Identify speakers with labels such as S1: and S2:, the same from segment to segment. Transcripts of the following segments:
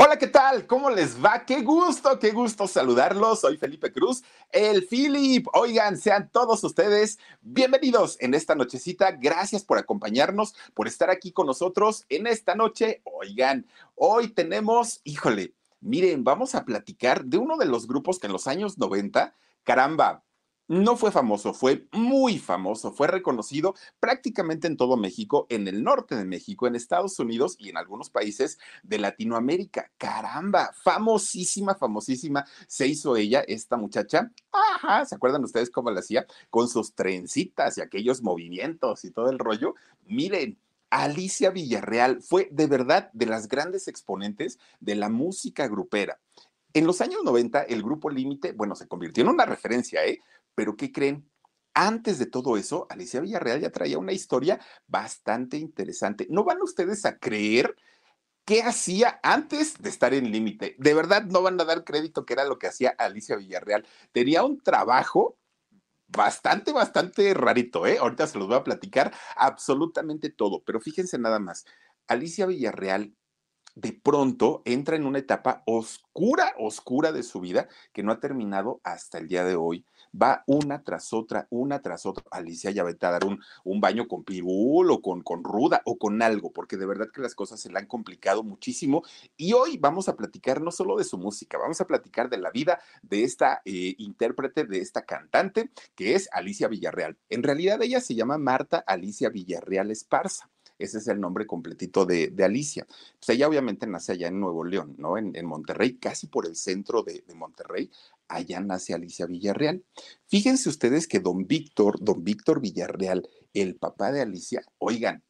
S1: Hola, ¿qué tal? ¿Cómo les va? Qué gusto, qué gusto saludarlos. Soy Felipe Cruz, el Philip. Oigan, sean todos ustedes bienvenidos en esta nochecita. Gracias por acompañarnos, por estar aquí con nosotros en esta noche. Oigan, hoy tenemos, híjole, miren, vamos a platicar de uno de los grupos que en los años 90, caramba, no fue famoso, fue muy famoso, fue reconocido prácticamente en todo México, en el norte de México, en Estados Unidos y en algunos países de Latinoamérica. Caramba, famosísima, famosísima se hizo ella, esta muchacha. Ajá, ¿se acuerdan ustedes cómo la hacía? Con sus trencitas y aquellos movimientos y todo el rollo. Miren, Alicia Villarreal fue de verdad de las grandes exponentes de la música grupera. En los años 90, el grupo Límite, bueno, se convirtió en una referencia, ¿eh? Pero ¿qué creen? Antes de todo eso, Alicia Villarreal ya traía una historia bastante interesante. No van ustedes a creer qué hacía antes de estar en límite. De verdad, no van a dar crédito que era lo que hacía Alicia Villarreal. Tenía un trabajo bastante, bastante rarito, ¿eh? Ahorita se los voy a platicar absolutamente todo, pero fíjense nada más. Alicia Villarreal de pronto entra en una etapa oscura, oscura de su vida que no ha terminado hasta el día de hoy. Va una tras otra, una tras otra. Alicia ya va a dar un, un baño con pirul o con, con ruda o con algo, porque de verdad que las cosas se le han complicado muchísimo. Y hoy vamos a platicar no solo de su música, vamos a platicar de la vida de esta eh, intérprete, de esta cantante, que es Alicia Villarreal. En realidad ella se llama Marta Alicia Villarreal Esparza. Ese es el nombre completito de, Alicia. Pues ella obviamente nace allá en Nuevo León, ¿no? En, Monterrey, casi por el centro de, de Monterrey. Allá nace Alicia Villarreal. Fíjense ustedes que don Víctor, don Víctor Villarreal, el papá de Alicia, oigan,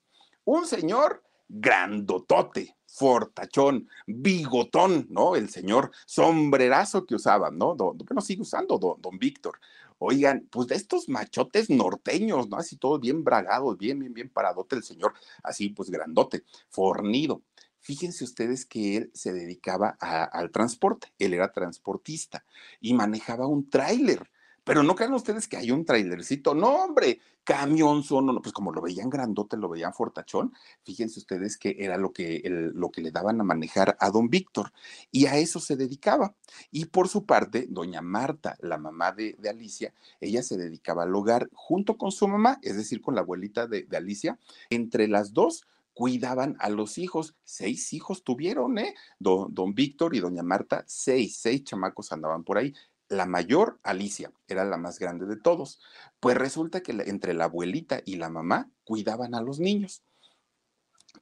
S1: un señor grandotote, fortachón, bigotón, ¿no? El señor sombrerazo que usaba, ¿no? Don, bueno, sigue usando don, don Víctor. Oigan, pues de estos machotes norteños, ¿no? Así todos bien bragados, bien, bien, bien paradote el señor, así pues grandote, fornido. Fíjense ustedes que él se dedicaba al transporte, él era transportista y manejaba un tráiler. Pero no crean ustedes que hay un trailercito, no, hombre, camión son, pues como lo veían grandote, lo veían fortachón, fíjense ustedes que era lo que, lo que le daban a manejar a don Víctor, y a eso se dedicaba. Y por su parte, doña Marta, la mamá de, Alicia, ella se dedicaba al hogar junto con su mamá, es decir, con la abuelita de, de Alicia, entre las dos cuidaban a los hijos. Seis hijos tuvieron, ¿eh? Don, don Víctor y doña Marta, seis, seis chamacos andaban por ahí. La mayor, Alicia, era la más grande de todos. Pues resulta que entre la abuelita y la mamá cuidaban a los niños.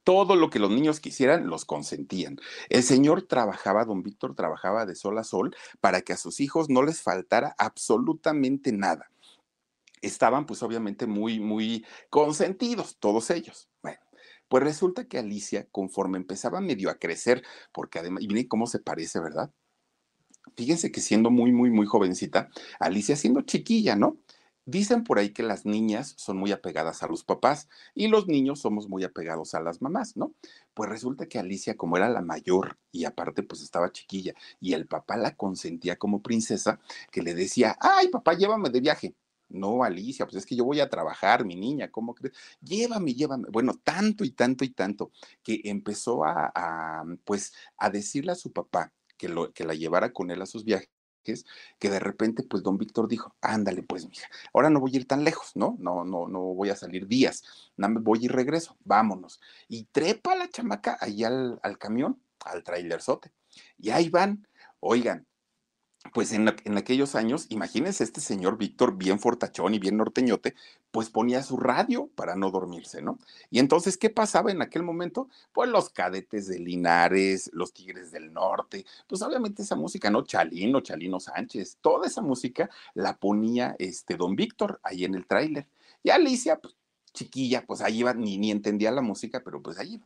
S1: Todo lo que los niños quisieran, los consentían. El señor trabajaba, don Víctor trabajaba de sol a sol para que a sus hijos no les faltara absolutamente nada. Estaban pues obviamente muy, muy consentidos, todos ellos. Bueno, pues resulta que Alicia, conforme empezaba medio a crecer, porque además, y miren cómo se parece, ¿verdad? Fíjense que siendo muy, muy, muy jovencita, Alicia siendo chiquilla, ¿no? Dicen por ahí que las niñas son muy apegadas a los papás y los niños somos muy apegados a las mamás, ¿no? Pues resulta que Alicia, como era la mayor y aparte pues estaba chiquilla y el papá la consentía como princesa, que le decía, ay papá, llévame de viaje. No, Alicia, pues es que yo voy a trabajar, mi niña, ¿cómo crees? Llévame, llévame. Bueno, tanto y tanto y tanto que empezó a, pues, a decirle a su papá que, lo, que la llevara con él a sus viajes que de repente, pues don Víctor dijo, ándale, pues, mija, ahora no voy a ir tan lejos, ¿no? No, no, no voy a salir días, nada más voy y regreso, vámonos. Y trepa la chamaca ahí al, al camión, al trailerzote. Y ahí van, oigan, pues en, aquellos años, imagínense este señor Víctor, bien fortachón y bien norteñote, pues ponía su radio para no dormirse, ¿no? Y entonces, ¿qué pasaba en aquel momento? Pues los cadetes de Linares, los Tigres del Norte, pues obviamente esa música, ¿no? Chalino, Chalino Sánchez, toda esa música la ponía este don Víctor ahí en el tráiler. Y Alicia, pues chiquilla, pues ahí iba, ni, ni entendía la música, pero pues ahí iba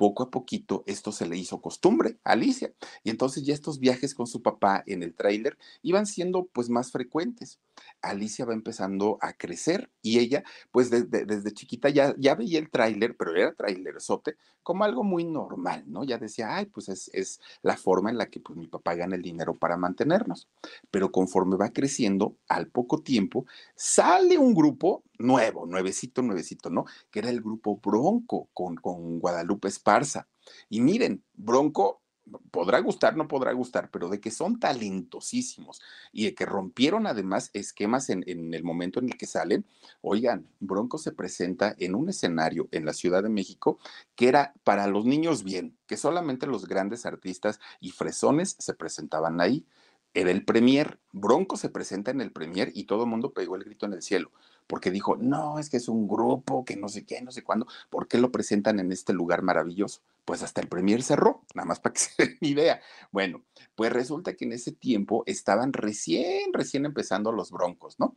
S1: poco a poquito esto se le hizo costumbre a Alicia. Y entonces ya estos viajes con su papá en el tráiler iban siendo pues más frecuentes. Alicia va empezando a crecer y ella, pues desde, chiquita ya, ya veía el tráiler, pero era sote como algo muy normal, ¿no? Ya decía, ay, pues es, es, la forma en la que pues, mi papá gana el dinero para mantenernos. Pero conforme va creciendo, al poco tiempo, sale un grupo nuevo, nuevecito, nuevecito, ¿no? Que era el grupo Bronco con, con Guadalupe Esparza. Y miren, Bronco podrá gustar, no podrá gustar, pero de que son talentosísimos y de que rompieron además esquemas en, el momento en el que salen. Oigan, Bronco se presenta en un escenario en la Ciudad de México que era para los niños bien, que solamente los grandes artistas y fresones se presentaban ahí. Era el premier. Bronco se presenta en el premier y todo el mundo pegó el grito en el cielo porque dijo, no, es que es un grupo, que no sé qué, no sé cuándo, ¿por qué lo presentan en este lugar maravilloso? Pues hasta el premier cerró, nada más para que se den idea. Bueno, pues resulta que en ese tiempo estaban recién, recién empezando los broncos, ¿no?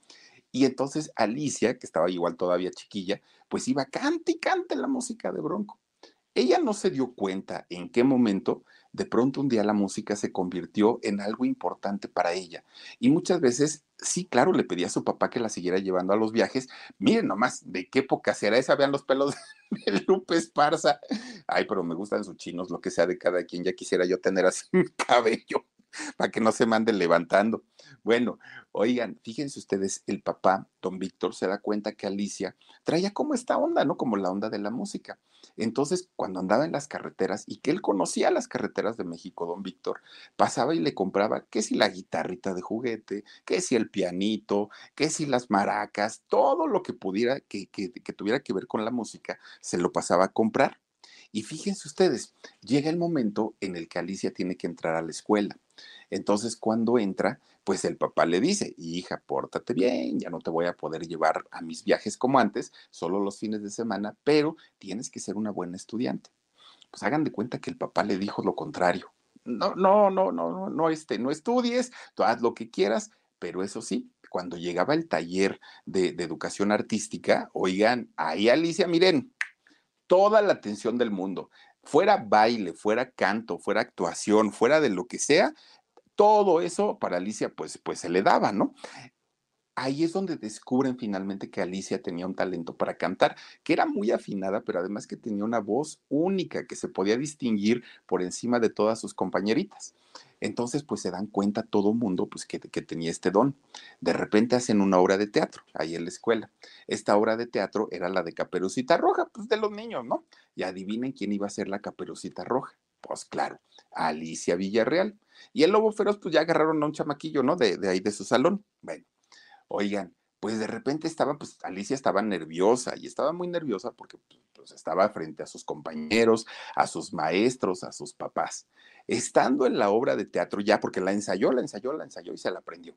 S1: Y entonces Alicia, que estaba igual todavía chiquilla, pues iba cante y cante la música de Bronco. Ella no se dio cuenta en qué momento de pronto un día la música se convirtió en algo importante para ella. Y muchas veces, sí, claro, le pedía a su papá que la siguiera llevando a los viajes. Miren nomás, ¿de qué época será esa? Vean los pelos de Lupe Esparza. Ay, pero me gustan sus chinos, lo que sea de cada quien. Ya quisiera yo tener así mi cabello para que no se manden levantando. Bueno, oigan, fíjense ustedes, el papá, don Víctor, se da cuenta que Alicia traía como esta onda, ¿no? Como la onda de la música. Entonces, cuando andaba en las carreteras y que él conocía las carreteras de México, don Víctor, pasaba y le compraba, que si la guitarrita de juguete, que si el pianito, que si las maracas, todo lo que pudiera, que, que tuviera que ver con la música, se lo pasaba a comprar. Y fíjense ustedes, llega el momento en el que Alicia tiene que entrar a la escuela. Entonces, cuando entra, pues el papá le dice, hija, pórtate bien, ya no te voy a poder llevar a mis viajes como antes, solo los fines de semana, pero tienes que ser una buena estudiante. Pues hagan de cuenta que el papá le dijo lo contrario. No, no, no, no, no, no, este, no estudies, tú haz lo que quieras, pero eso sí, cuando llegaba el taller de, de educación artística, oigan, ahí Alicia, miren, toda la atención del mundo. Fuera baile, fuera canto, fuera actuación, fuera de lo que sea, todo eso para Alicia pues, pues se le daba, ¿no? Ahí es donde descubren finalmente que Alicia tenía un talento para cantar, que era muy afinada, pero además que tenía una voz única que se podía distinguir por encima de todas sus compañeritas. Entonces, pues se dan cuenta todo mundo pues, que, que, tenía este don. De repente hacen una obra de teatro ahí en la escuela. Esta obra de teatro era la de Caperucita Roja, pues de los niños, ¿no? Y adivinen quién iba a ser la Caperucita Roja. Pues claro, Alicia Villarreal. Y el lobo feroz, pues ya agarraron a un chamaquillo, ¿no? De, ahí de su salón. Bueno, oigan, pues de repente estaba, pues Alicia estaba nerviosa y estaba muy nerviosa porque pues, estaba frente a sus compañeros, a sus maestros, a sus papás. Estando en la obra de teatro ya, porque la ensayó, la ensayó, la ensayó y se la aprendió.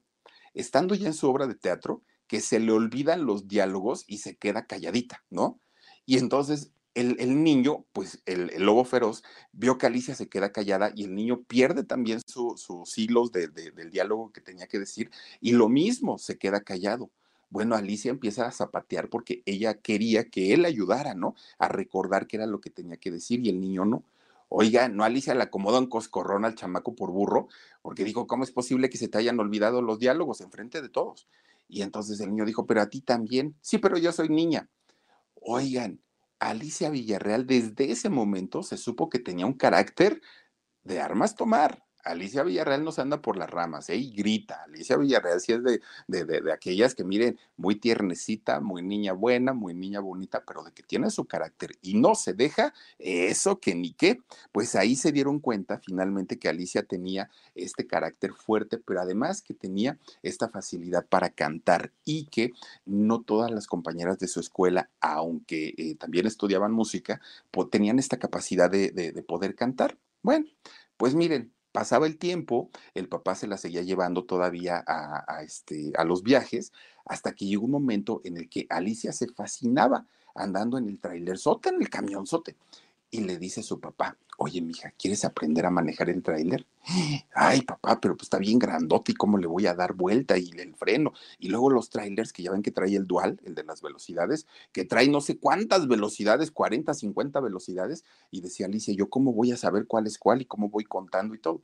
S1: Estando ya en su obra de teatro, que se le olvidan los diálogos y se queda calladita, ¿no? Y entonces el, niño, pues el, lobo feroz, vio que Alicia se queda callada y el niño pierde también sus hilos del diálogo que tenía que decir y lo mismo, se queda callado. Bueno, Alicia empieza a zapatear porque ella quería que él ayudara, ¿no? A recordar qué era lo que tenía que decir y el niño no. Oiga, no Alicia le acomodó en coscorrón al chamaco por burro, porque dijo, ¿cómo es posible que se te hayan olvidado los diálogos en frente de todos? Y entonces el niño dijo, pero a ti también. Sí, pero yo soy niña. Oigan, Alicia Villarreal desde ese momento se supo que tenía un carácter de armas tomar. Alicia Villarreal nos anda por las ramas, ¿eh? Y grita. Alicia Villarreal sí es de, de, de, aquellas que, miren, muy tiernecita, muy niña buena, muy niña bonita, pero de que tiene su carácter y no se deja, eso que ni qué. Pues ahí se dieron cuenta finalmente que Alicia tenía este carácter fuerte, pero además que tenía esta facilidad para cantar y que no todas las compañeras de su escuela, aunque eh, también estudiaban música, tenían esta capacidad de, de poder cantar. Bueno, pues miren, pasaba el tiempo, el papá se la seguía llevando todavía a, este, a los viajes, hasta que llegó un momento en el que Alicia se fascinaba andando en el trailer sote, en el camionzote y le dice a su papá, oye, mija, ¿quieres aprender a manejar el tráiler? Ay, papá, pero pues está bien grandote y cómo le voy a dar vuelta y el freno. Y luego los trailers que ya ven que trae el dual, el de las velocidades, que trae no sé cuántas velocidades, 40, 50 velocidades. Y decía Alicia, ¿yo cómo voy a saber cuál es cuál y cómo voy contando y todo?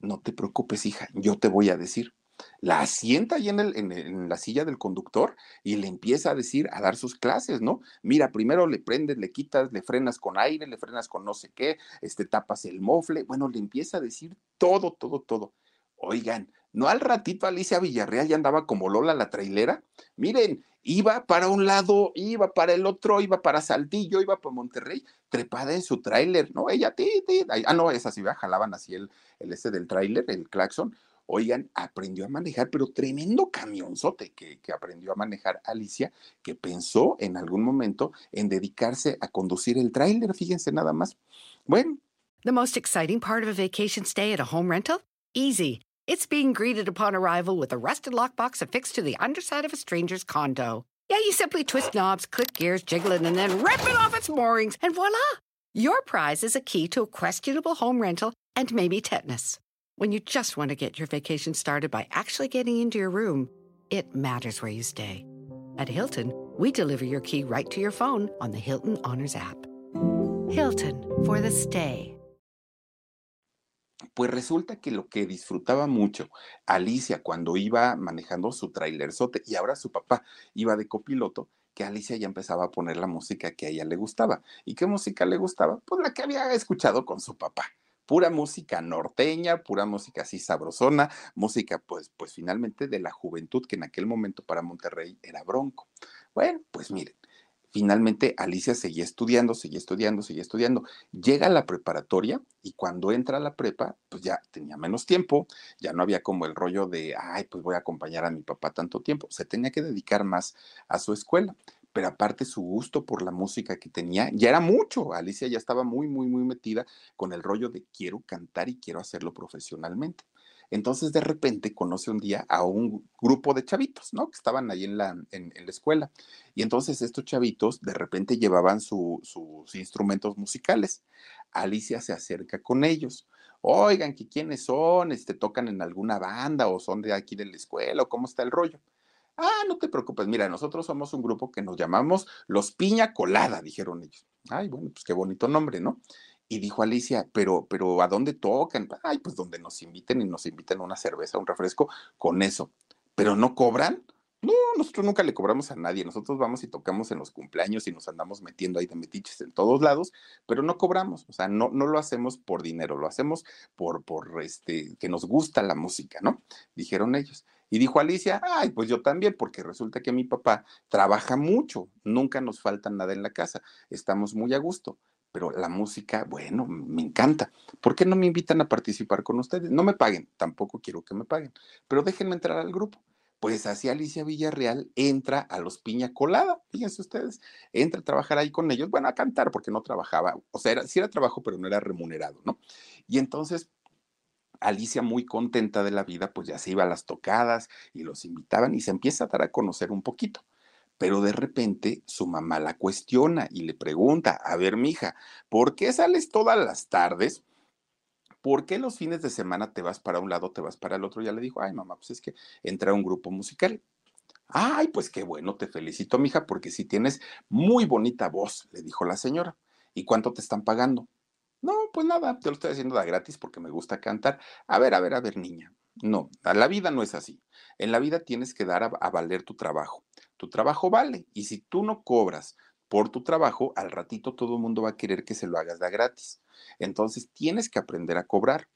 S1: No te preocupes, hija, yo te voy a decir la asienta ahí en, el, en, la silla del conductor y le empieza a decir, a dar sus clases, ¿no? Mira, primero le prendes, le quitas, le frenas con aire, le frenas con no sé qué, este, tapas el mofle, bueno, le empieza a decir todo, todo, todo. Oigan, ¿no al ratito Alicia Villarreal ya andaba como Lola la trailera? Miren, iba para un lado, iba para el otro, iba para Saltillo, iba para Monterrey, trepada en su tráiler, ¿no? Ella, ti, ti, ah, no, esa sí, jalaban así el, el este del tráiler, el claxon, Oigan, aprendió a manejar, pero tremendo camionzote que, que aprendió a manejar Alicia, que pensó en algún momento en dedicarse a conducir el tráiler, fíjense nada más. Bueno.
S2: The most exciting part of a vacation stay at a home rental? Easy. It's being greeted upon arrival with a rusted lockbox affixed to the underside of a stranger's condo. Yeah, you simply twist knobs, click gears, jiggle it, and then rip it off its moorings, and voila! Your prize is a key to a questionable home rental and maybe tetanus. When you just want to get your vacation started by actually getting into your room, it matters where you stay. At Hilton, we deliver your key right to your phone on the Hilton Honors app. Hilton for the stay.
S1: Pues resulta que lo que disfrutaba mucho Alicia cuando iba manejando su trailerzote y ahora su papá iba de copiloto, que Alicia ya empezaba a poner la música que a ella le gustaba. ¿Y qué música le gustaba? Pues la que había escuchado con su papá pura música norteña, pura música así sabrosona, música pues, pues finalmente de la juventud que en aquel momento para Monterrey era bronco. Bueno, pues miren, finalmente Alicia seguía estudiando, seguía estudiando, seguía estudiando. Llega a la preparatoria y cuando entra a la prepa, pues ya tenía menos tiempo, ya no había como el rollo de, ay, pues voy a acompañar a mi papá tanto tiempo, se tenía que dedicar más a su escuela pero aparte su gusto por la música que tenía, ya era mucho. Alicia ya estaba muy, muy, muy metida con el rollo de quiero cantar y quiero hacerlo profesionalmente. Entonces de repente conoce un día a un grupo de chavitos, ¿no? Que estaban ahí en la, en, la escuela. Y entonces estos chavitos de repente llevaban sus instrumentos musicales. Alicia se acerca con ellos. Oigan, ¿que quiénes son? Este, ¿Tocan en alguna banda o son de aquí de la escuela o cómo está el rollo? Ah, no te preocupes, mira, nosotros somos un grupo que nos llamamos Los Piña Colada, dijeron ellos. Ay, bueno, pues qué bonito nombre, ¿no? Y dijo Alicia, pero, pero ¿a dónde tocan? Ay, pues donde nos inviten y nos inviten una cerveza, un refresco, con eso. ¿Pero no cobran? No, nosotros nunca le cobramos a nadie. Nosotros vamos y tocamos en los cumpleaños y nos andamos metiendo ahí de metiches en todos lados, pero no cobramos. O sea, no, no lo hacemos por dinero, lo hacemos por, por este, que nos gusta la música, ¿no? Dijeron ellos. Y dijo Alicia, ay, pues yo también, porque resulta que mi papá trabaja mucho, nunca nos falta nada en la casa, estamos muy a gusto, pero la música, bueno, me encanta. ¿Por qué no me invitan a participar con ustedes? No me paguen, tampoco quiero que me paguen, pero déjenme entrar al grupo. Pues así Alicia Villarreal entra a los Piña Colada, fíjense ustedes, entra a trabajar ahí con ellos, bueno, a cantar porque no trabajaba, o sea, era, sí era trabajo, pero no era remunerado, ¿no? Y entonces Alicia, muy contenta de la vida, pues ya se iba a las tocadas y los invitaban y se empieza a dar a conocer un poquito. Pero de repente su mamá la cuestiona y le pregunta, a ver, mija, ¿por qué sales todas las tardes? ¿Por qué los fines de semana te vas para un lado, te vas para el otro? Ya le dijo, ay, mamá, pues es que entra un grupo musical. Ay, pues qué bueno, te felicito, mija, porque si tienes muy bonita voz, le dijo la señora. ¿Y cuánto te están pagando? No, pues nada, te lo estoy haciendo de gratis porque me gusta cantar. A ver, a ver, a ver, niña. No, la vida no es así. En la vida tienes que dar a, valer tu trabajo. Tu trabajo vale. Y si tú no cobras por tu trabajo, al ratito todo el mundo va a querer que se lo hagas de gratis. Entonces tienes que aprender a cobrar.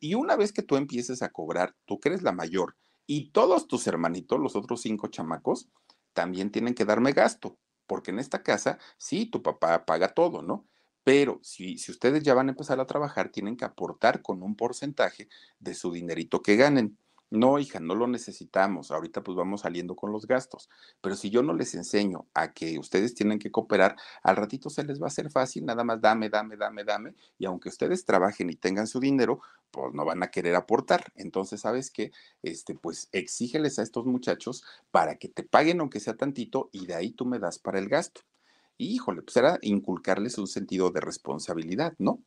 S1: Y una vez que tú empieces a cobrar, tú que eres la mayor, y todos tus hermanitos, los otros cinco chamacos, también tienen que darme gasto, porque en esta casa, sí, tu papá paga todo, ¿no? Pero si, si ustedes ya van a empezar a trabajar, tienen que aportar con un porcentaje de su dinerito que ganen. No, hija, no lo necesitamos. Ahorita pues vamos saliendo con los gastos. Pero si yo no les enseño a que ustedes tienen que cooperar, al ratito se les va a hacer fácil, nada más dame, dame, dame, dame. Y aunque ustedes trabajen y tengan su dinero, pues no van a querer aportar. Entonces, ¿sabes qué? Este, pues exígeles a estos muchachos para que te paguen aunque sea tantito y de ahí tú me das para el gasto. Híjole, pues era inculcarles un sentido de responsabilidad, ¿no?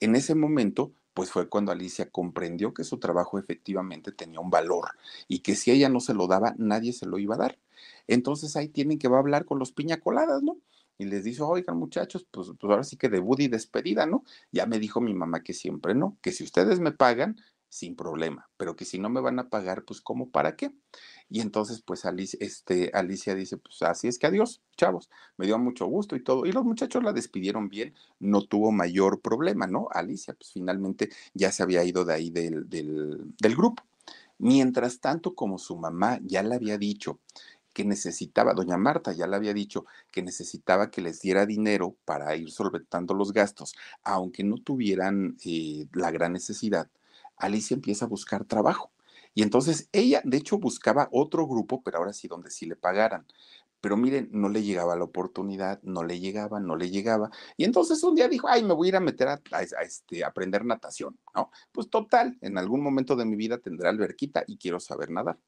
S1: En ese momento, pues fue cuando Alicia comprendió que su trabajo efectivamente tenía un valor y que si ella no se lo daba, nadie se lo iba a dar. Entonces ahí tienen que va a hablar con los piñacoladas, ¿no? Y les dice, oigan muchachos, pues, pues ahora sí que debut y despedida, ¿no? Ya me dijo mi mamá que siempre no, que si ustedes me pagan, sin problema, pero que si no me van a pagar, pues ¿cómo para qué? Y entonces, pues Alicia, este, Alicia dice, pues así es que adiós, chavos, me dio mucho gusto y todo. Y los muchachos la despidieron bien, no tuvo mayor problema, ¿no? Alicia, pues finalmente ya se había ido de ahí del, del, del grupo. Mientras tanto, como su mamá ya le había dicho que necesitaba, doña Marta ya le había dicho que necesitaba que les diera dinero para ir solventando los gastos, aunque no tuvieran eh, la gran necesidad, Alicia empieza a buscar trabajo. Y entonces ella, de hecho, buscaba otro grupo, pero ahora sí donde sí le pagaran. Pero miren, no le llegaba la oportunidad, no le llegaba, no le llegaba. Y entonces un día dijo, ay, me voy a ir a meter a, este, aprender natación, ¿no? Pues total, en algún momento de mi vida tendré alberquita y quiero saber nadar.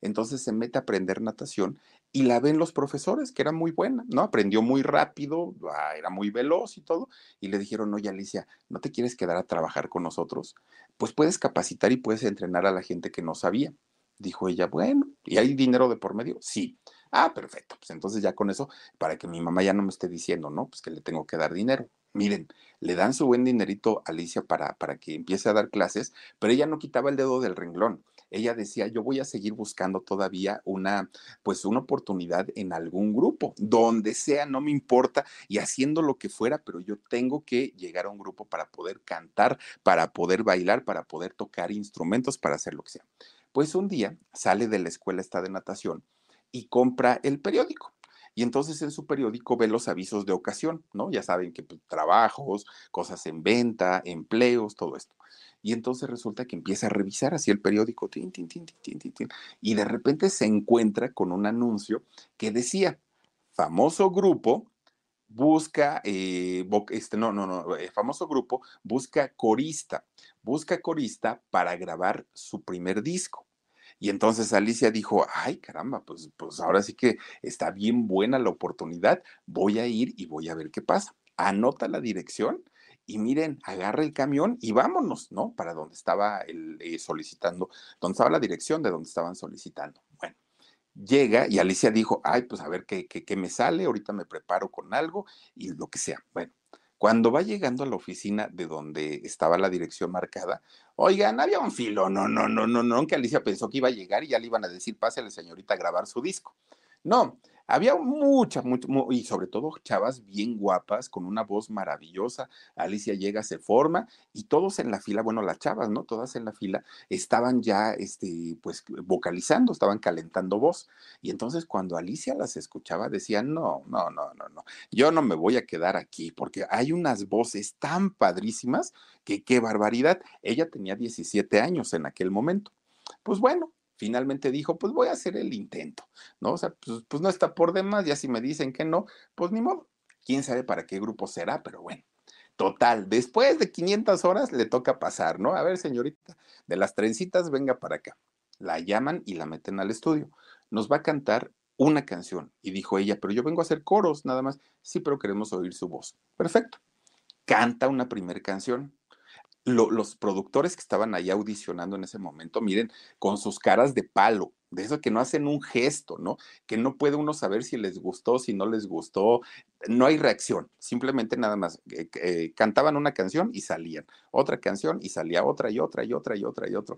S1: Entonces se mete a aprender natación y la ven los profesores, que era muy buena, ¿no? Aprendió muy rápido, ah, era muy veloz y todo. Y le dijeron, oye, Alicia, ¿no te quieres quedar a trabajar con nosotros? Pues puedes capacitar y puedes entrenar a la gente que no sabía. Dijo ella, bueno, ¿y hay dinero de por medio? Sí. Ah, perfecto. Pues entonces ya con eso, para que mi mamá ya no me esté diciendo, ¿no? Pues que le tengo que dar dinero. Miren, le dan su buen dinerito a Alicia para, para que empiece a dar clases, pero ella no quitaba el dedo del renglón ella decía, yo voy a seguir buscando todavía una, pues una oportunidad en algún grupo, donde sea, no me importa, y haciendo lo que fuera, pero yo tengo que llegar a un grupo para poder cantar, para poder bailar, para poder tocar instrumentos, para hacer lo que sea. Pues un día sale de la escuela esta de natación y compra el periódico. Y entonces en su periódico ve los avisos de ocasión, ¿no? Ya saben que pues, trabajos, cosas en venta, empleos, todo esto. Y entonces resulta que empieza a revisar así el periódico, tin, tin, tin, y de repente se encuentra con un anuncio que decía, famoso grupo busca, eh, este, no, no, no, eh, famoso grupo busca corista, busca corista para grabar su primer disco. Y entonces Alicia dijo, ay caramba, pues, pues ahora sí que está bien buena la oportunidad, voy a ir y voy a ver qué pasa. Anota la dirección y miren, agarra el camión y vámonos, ¿no? Para donde estaba el, eh, solicitando, donde estaba la dirección de donde estaban solicitando. Bueno, llega y Alicia dijo, ay, pues a ver qué, me sale, ahorita me preparo con algo y lo que sea. Bueno, cuando va llegando a la oficina de donde estaba la dirección marcada, oigan, había un filo, no, no, no, no, no, que Alicia pensó que iba a llegar y ya le iban a decir, pásale señorita a grabar su disco. No, había muchas, mucho, y sobre todo chavas bien guapas, con una voz maravillosa. Alicia llega, se forma, y todos en la fila, bueno, las chavas, ¿no? Todas en la fila estaban ya, este, pues, vocalizando, estaban calentando voz. Y entonces cuando Alicia las escuchaba, decía, no, no, no, no, no, yo no me voy a quedar aquí, porque hay unas voces tan padrísimas que qué barbaridad. Ella tenía 17 años en aquel momento. Pues bueno, finalmente dijo, pues voy a hacer el intento, ¿no? O sea, pues, pues, no está por demás, ya si me dicen que no, pues ni modo. Quién sabe para qué grupo será, pero bueno. Total, después de 500 horas le toca pasar, ¿no? A ver, señorita, de las trencitas, venga para acá. La llaman y la meten al estudio. Nos va a cantar una canción. Y dijo ella, pero yo vengo a hacer coros, nada más. Sí, pero queremos oír su voz. Perfecto. Canta una primera canción los productores que estaban ahí audicionando en ese momento, miren, con sus caras de palo, de eso que no hacen un gesto, ¿no? Que no puede uno saber si les gustó, si no les gustó, no hay reacción, simplemente nada más eh, eh, cantaban una canción y salían, otra canción y salía otra y otra y otra y otra y otra.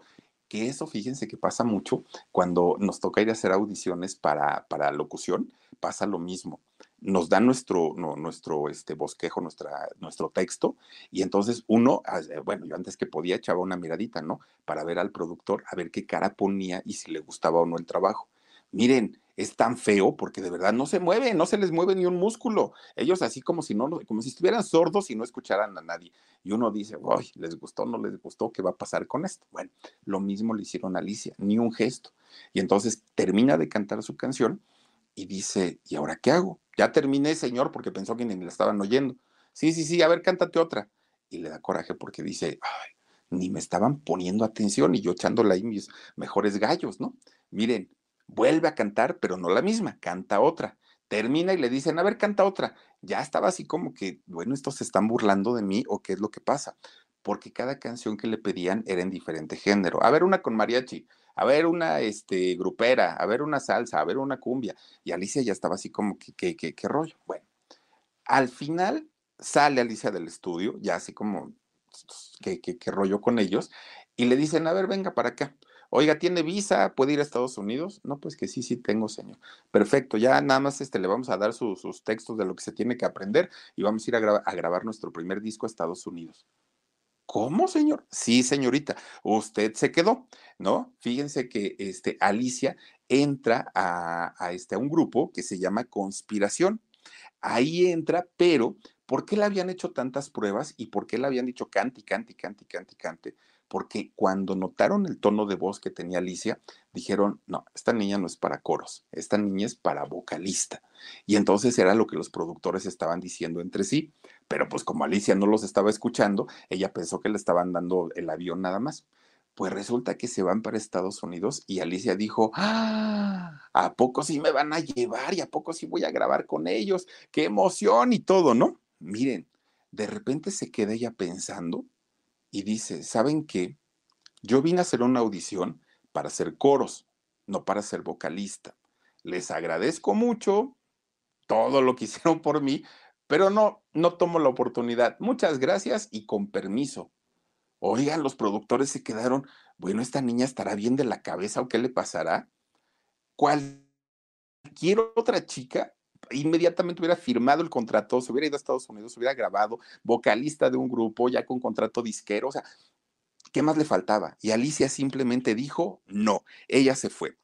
S1: Que eso, fíjense que pasa mucho cuando nos toca ir a hacer audiciones para, para locución, pasa lo mismo nos dan nuestro, nuestro este, bosquejo, nuestra, nuestro texto, y entonces uno, eh, bueno, yo antes que podía echaba una miradita, ¿no? Para ver al productor, a ver qué cara ponía y si le gustaba o no el trabajo. Miren, es tan feo porque de verdad no se mueve, no se les mueve ni un músculo. Ellos así como si no, como si estuvieran sordos y no escucharan a nadie. Y uno dice, uy, les gustó, no les gustó, ¿qué va a pasar con esto? Bueno, lo mismo le hicieron a Alicia, ni un gesto. Y entonces termina de cantar su canción y dice, ¿y ahora qué hago? Ya terminé, señor, porque pensó que ni la estaban oyendo. Sí, sí, sí, a ver, cántate otra. Y le da coraje porque dice, ay, ni me estaban poniendo atención y yo echándole ahí mis mejores gallos, ¿no? Miren, Vuelve a cantar, pero no la misma, canta otra. Termina y le dicen, a ver, canta otra. Ya estaba así como que, bueno, estos se están burlando de mí o qué es lo que pasa. Porque cada canción que le pedían era en diferente género. A ver, una con mariachi, a ver, una este, grupera, a ver, una salsa, a ver, una cumbia. Y Alicia ya estaba así como que, ¿qué, qué, qué rollo? Bueno, al final sale Alicia del estudio, ya así como, ¿qué, qué, qué rollo con ellos? Y le dicen, a ver, venga para acá. Oiga, ¿tiene visa? ¿Puede ir a Estados Unidos? No, pues que sí, sí tengo, señor. Perfecto, ya nada más este, le vamos a dar sus textos de lo que se tiene que aprender y vamos a ir a, a grabar nuestro primer disco a Estados Unidos. ¿Cómo, señor? Sí, señorita, usted se quedó, ¿no? Fíjense que este, Alicia entra a, este, a un grupo que se llama Conspiración. Ahí entra, pero ¿por qué le habían hecho tantas pruebas y por qué le habían dicho cante, cante, cante, cante, cante? porque cuando notaron el tono de voz que tenía Alicia, dijeron, no, esta niña no es para coros, esta niña es para vocalista. Y entonces era lo que los productores estaban diciendo entre sí, pero pues como Alicia no los estaba escuchando, ella pensó que le estaban dando el avión nada más. Pues resulta que se van para Estados Unidos y Alicia dijo, ah, ¿a poco sí me van a llevar y a poco sí voy a grabar con ellos? ¡Qué emoción y todo, ¿no? Miren, de repente se queda ella pensando y dice, ¿saben qué? Yo vine a hacer una audición para hacer coros, no para ser vocalista. Les agradezco mucho todo lo que hicieron por mí, pero no, no tomo la oportunidad. Muchas gracias y con permiso. Oigan, los productores se quedaron, bueno, esta niña estará bien de la cabeza o qué le pasará. Cualquier otra chica inmediatamente hubiera firmado el contrato, se hubiera ido a Estados Unidos, hubiera grabado, vocalista de un grupo, ya con contrato disquero, o sea, ¿qué más le faltaba? Y Alicia simplemente dijo, no, ella se fue.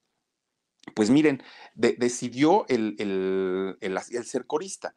S1: Pues miren, de, decidió el, el, el ser corista,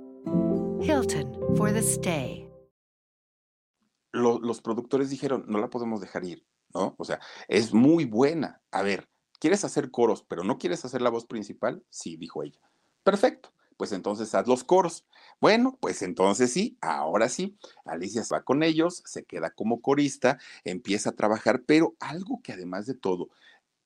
S2: For the stay.
S1: Lo, los productores dijeron, no la podemos dejar ir, ¿no? O sea, es muy buena. A ver, ¿Quieres hacer coros, pero no quieres hacer la voz principal? Sí, dijo ella. Perfecto, pues entonces haz los coros. Bueno, pues entonces sí, ahora sí, Alicia va con ellos, se queda como corista, empieza a trabajar, pero algo que además de todo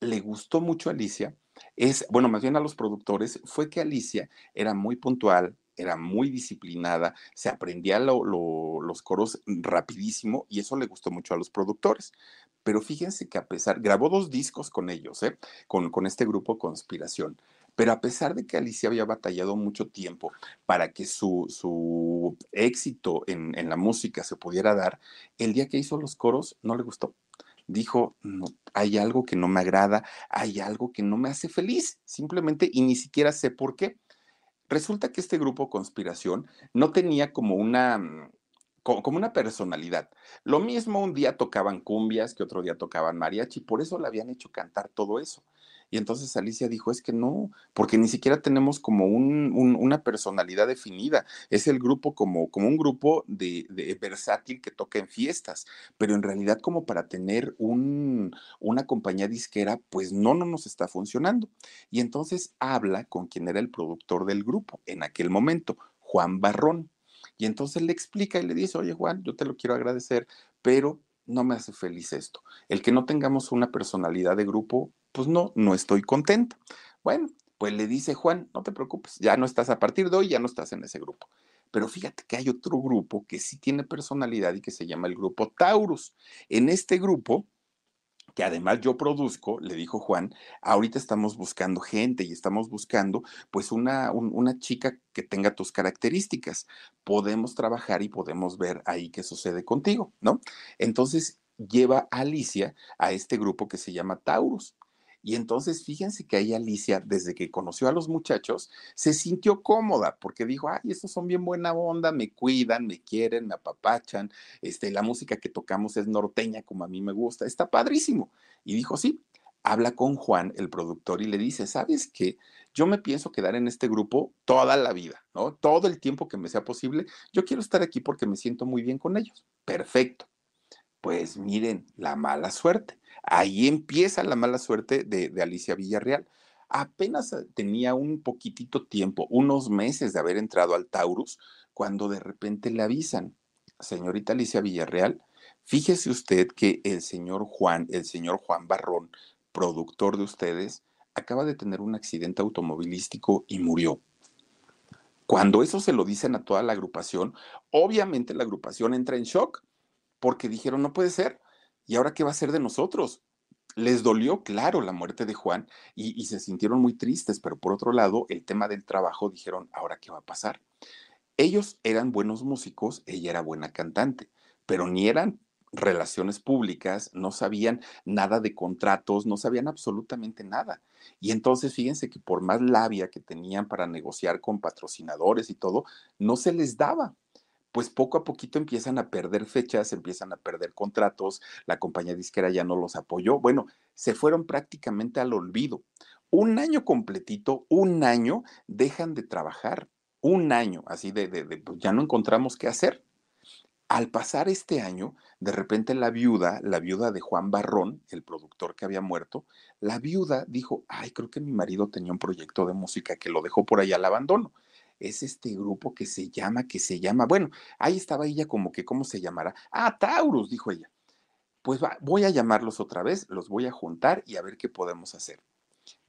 S1: le gustó mucho a Alicia es, bueno, más bien a los productores, fue que Alicia era muy puntual, era muy disciplinada, se aprendía lo, lo, los coros rapidísimo y eso le gustó mucho a los productores pero fíjense que a pesar, grabó dos discos con ellos, ¿eh? con, con este grupo Conspiración, pero a pesar de que Alicia había batallado mucho tiempo para que su, su éxito en, en, la música se pudiera dar, el día que hizo los coros no le gustó. Dijo, no, hay algo que no me agrada, hay algo que no me hace feliz, simplemente, y ni siquiera sé por qué. Resulta que este grupo Conspiración no tenía como una, como una personalidad. Lo mismo un día tocaban cumbias, que otro día tocaban mariachi, por eso le habían hecho cantar todo eso. Y entonces Alicia dijo, es que no, porque ni siquiera tenemos como un, un, una personalidad definida. Es el grupo como, como un grupo de, de, versátil que toca en fiestas, pero en realidad como para tener un, una compañía disquera, pues no, no nos está funcionando. Y entonces habla con quien era el productor del grupo en aquel momento, Juan Barrón. Y entonces le explica y le dice, oye Juan, yo te lo quiero agradecer, pero no me hace feliz esto. El que no tengamos una personalidad de grupo, pues no, no estoy contenta. Bueno, pues le dice Juan, no te preocupes, ya no estás a partir de hoy, ya no estás en ese grupo. Pero fíjate que hay otro grupo que sí tiene personalidad y que se llama el grupo Taurus. En este grupo, que además yo produzco, le dijo Juan, ahorita estamos buscando gente y estamos buscando pues una, una chica que tenga tus características. Podemos trabajar y podemos ver ahí qué sucede contigo, ¿no? Entonces lleva a Alicia a este grupo que se llama Taurus. Y entonces fíjense que ahí Alicia, desde que conoció a los muchachos, se sintió cómoda porque dijo, ay, estos son bien buena onda, me cuidan, me quieren, me apapachan, este, la música que tocamos es norteña como a mí me gusta, está padrísimo. Y dijo, sí, habla con Juan, el productor, y le dice, ¿sabes qué? Yo me pienso quedar en este grupo toda la vida, ¿no? Todo el tiempo que me sea posible. Yo quiero estar aquí porque me siento muy bien con ellos. Perfecto. Pues miren, la mala suerte. Ahí empieza la mala suerte de, Alicia Villarreal. Apenas eh, tenía un poquitito tiempo, unos meses de haber entrado al Taurus, cuando de repente le avisan, señorita Alicia Villarreal, fíjese usted que el señor Juan, el señor Juan Barrón, productor de ustedes, acaba de tener un accidente automovilístico y murió. Cuando eso se lo dicen a toda la agrupación, obviamente la agrupación entra en shock porque dijeron, no puede ser. ¿Y ahora qué va a ser de nosotros? Les dolió, claro, la muerte de Juan y, se sintieron muy tristes, pero por otro lado, el tema del trabajo dijeron, ¿ahora qué va a pasar? Ellos eran buenos músicos, ella era buena cantante, pero ni eran relaciones públicas, no sabían nada de contratos, no sabían absolutamente nada. Y entonces fíjense que por más labia que tenían para negociar con patrocinadores y todo, no se les daba pues poco a poquito empiezan a perder fechas, empiezan a perder contratos, la compañía disquera ya no los apoyó, bueno, se fueron prácticamente al olvido. Un año completito, un año, dejan de trabajar, un año, así de, de, pues ya no encontramos qué hacer. Al pasar este año, de repente la viuda, la viuda de Juan Barrón, el productor que había muerto, la viuda dijo, ay, creo que mi marido tenía un proyecto de música que lo dejó por ahí al abandono es este grupo que se llama, que se llama, bueno, ahí estaba ella como que, ¿cómo se llamará? Ah, Taurus, dijo ella. Pues voy a llamarlos otra vez, los voy a juntar y a ver qué podemos hacer.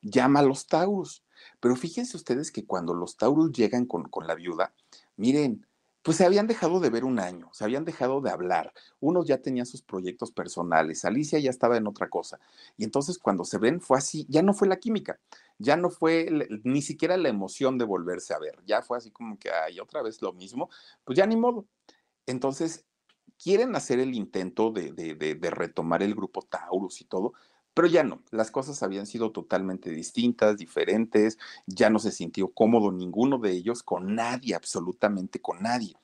S1: Llama a los Taurus. Pero fíjense ustedes que cuando los Taurus llegan con, con la viuda, miren, pues se habían dejado de ver un año, se habían dejado de hablar. Unos ya tenían sus proyectos personales, Alicia ya estaba en otra cosa. Y entonces cuando se ven fue así, ya no fue la química, ya no fue ni siquiera la emoción de volverse a ver, ya fue así como que, ay, otra vez lo mismo, pues ya ni modo. Entonces, quieren hacer el intento de, de, de retomar el grupo Taurus y todo, pero ya no, las cosas habían sido totalmente distintas, diferentes, ya no se sintió cómodo ninguno de ellos con nadie, absolutamente con nadie.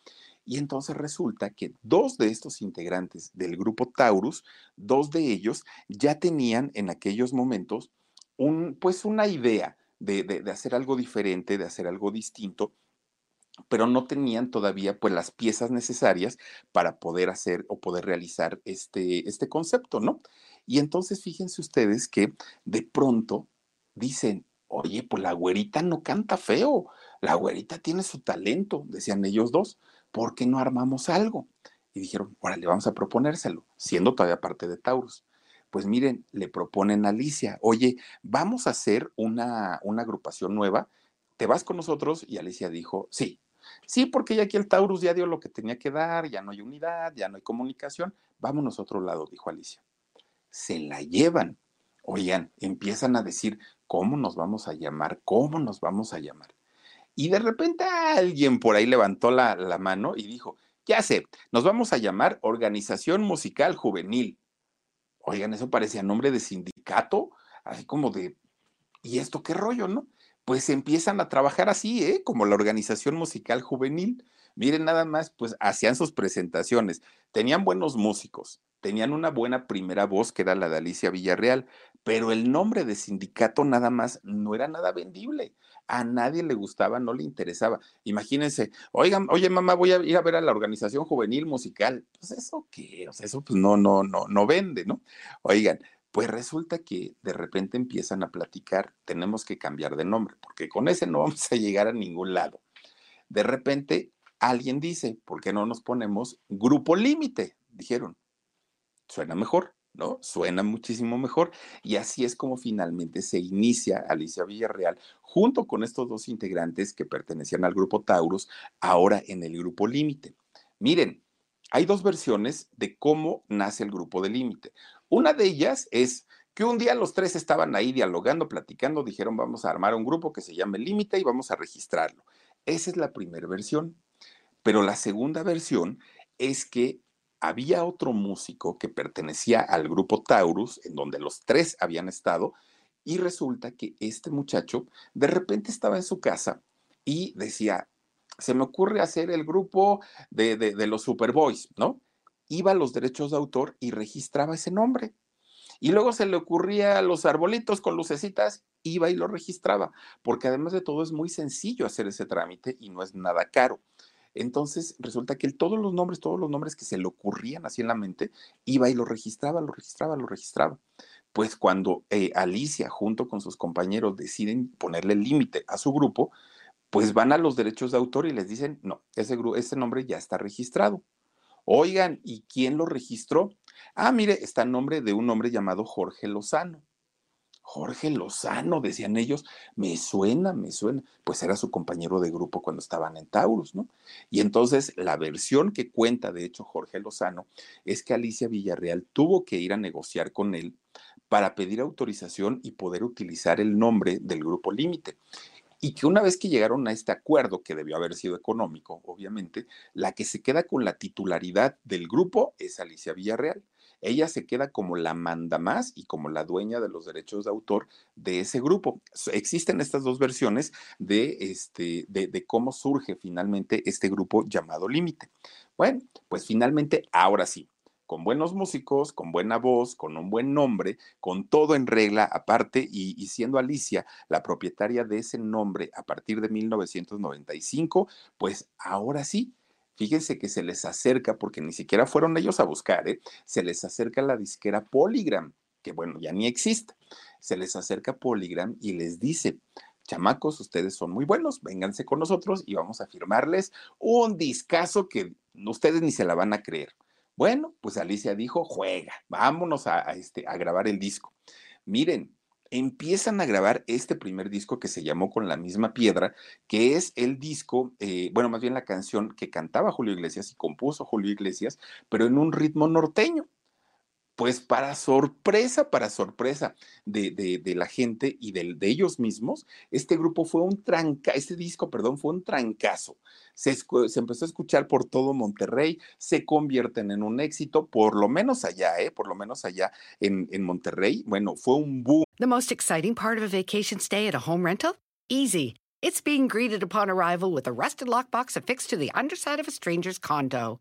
S1: Y entonces resulta que dos de estos integrantes del grupo Taurus, dos de ellos ya tenían en aquellos momentos un, pues una idea de, hacer algo diferente, de hacer algo distinto, pero no tenían todavía pues las piezas necesarias para poder hacer o poder realizar este, este concepto, ¿no? Y entonces fíjense ustedes que de pronto dicen, oye, pues la güerita no canta feo, la güerita tiene su talento, decían ellos dos, ¿por qué no armamos algo? Y dijeron, órale, vamos a proponérselo, siendo todavía parte de Taurus. Pues miren, le proponen a Alicia, oye, vamos a hacer una, una agrupación nueva, ¿te vas con nosotros? Y Alicia dijo, sí, sí, porque ya aquí el Taurus ya dio lo que tenía que dar, ya no hay unidad, ya no hay comunicación, vámonos a otro lado, dijo Alicia se la llevan. Oigan, empiezan a decir, ¿cómo nos vamos a llamar? ¿Cómo nos vamos a llamar? Y de repente alguien por ahí levantó la, la mano y dijo, ya sé, nos vamos a llamar Organización Musical Juvenil. Oigan, eso parecía nombre de sindicato, así como de, ¿y esto qué rollo, no? Pues empiezan a trabajar así, ¿eh? Como la Organización Musical Juvenil. Miren nada más, pues hacían sus presentaciones, tenían buenos músicos, tenían una buena primera voz que era la de Alicia Villarreal, pero el nombre de sindicato nada más no era nada vendible. A nadie le gustaba, no le interesaba. Imagínense, oigan, oye mamá, voy a ir a ver a la organización juvenil musical. Pues eso qué, o sea, eso pues no, no, no, no vende, ¿no? Oigan, pues resulta que de repente empiezan a platicar, tenemos que cambiar de nombre, porque con ese no vamos a llegar a ningún lado. De repente alguien dice, ¿por qué no nos ponemos grupo límite? Dijeron, suena mejor. ¿No? Suena muchísimo mejor. Y así es como finalmente se inicia Alicia Villarreal junto con estos dos integrantes que pertenecían al grupo Taurus, ahora en el grupo Límite. Miren, hay dos versiones de cómo nace el grupo de Límite. Una de ellas es que un día los tres estaban ahí dialogando, platicando, dijeron vamos a armar un grupo que se llame Límite y vamos a registrarlo. Esa es la primera versión. Pero la segunda versión es que había otro músico que pertenecía al grupo Taurus, en donde los tres habían estado, y resulta que este muchacho de repente estaba en su casa y decía, se me ocurre hacer el grupo de, de, los Superboys, ¿no? Iba a los derechos de autor y registraba ese nombre. Y luego se le ocurría a los arbolitos con lucecitas, iba y lo registraba, porque además de todo es muy sencillo hacer ese trámite y no es nada caro. Entonces resulta que él, todos los nombres, todos los nombres que se le ocurrían así en la mente, iba y lo registraba, lo registraba, lo registraba. Pues cuando eh, Alicia junto con sus compañeros deciden ponerle límite a su grupo, pues van a los derechos de autor y les dicen, no, ese, ese nombre ya está registrado. Oigan, ¿y quién lo registró? Ah, mire, está el nombre de un hombre llamado Jorge Lozano. Jorge Lozano, decían ellos, me suena, me suena, pues era su compañero de grupo cuando estaban en Taurus, ¿no? Y entonces la versión que cuenta, de hecho, Jorge Lozano, es que Alicia Villarreal tuvo que ir a negociar con él para pedir autorización y poder utilizar el nombre del grupo límite. Y que una vez que llegaron a este acuerdo, que debió haber sido económico, obviamente, la que se queda con la titularidad del grupo es Alicia Villarreal ella se queda como la manda más y como la dueña de los derechos de autor de ese grupo. Existen estas dos versiones de, este, de, cómo surge finalmente este grupo llamado Límite. Bueno, pues finalmente, ahora sí, con buenos músicos, con buena voz, con un buen nombre, con todo en regla aparte y, y, siendo Alicia la propietaria de ese nombre a partir de 1995, pues ahora sí Fíjense que se les acerca, porque ni siquiera fueron ellos a buscar, ¿eh? se les acerca la disquera Polygram, que bueno, ya ni existe. Se les acerca Polygram y les dice, chamacos, ustedes son muy buenos, vénganse con nosotros y vamos a firmarles un discazo que ustedes ni se la van a creer. Bueno, pues Alicia dijo, juega, vámonos a, este, a grabar el disco. Miren, empiezan a grabar este primer disco que se llamó Con la misma piedra, que es el disco, eh, bueno, más bien la canción que cantaba Julio Iglesias y compuso Julio Iglesias, pero en un ritmo norteño pues para sorpresa, para sorpresa de, la gente y de, de, ellos mismos, este grupo fue un tranca, este disco, perdón, fue un trancazo. Se, empezó a escuchar por todo Monterrey, se convierten en un éxito, por lo menos allá, ¿eh? Por lo menos allá en, en Monterrey. Bueno, fue un boom.
S2: The most exciting part of a vacation stay at a home rental? Easy. It's being greeted upon arrival with a rusted lockbox affixed to the underside of a stranger's condo.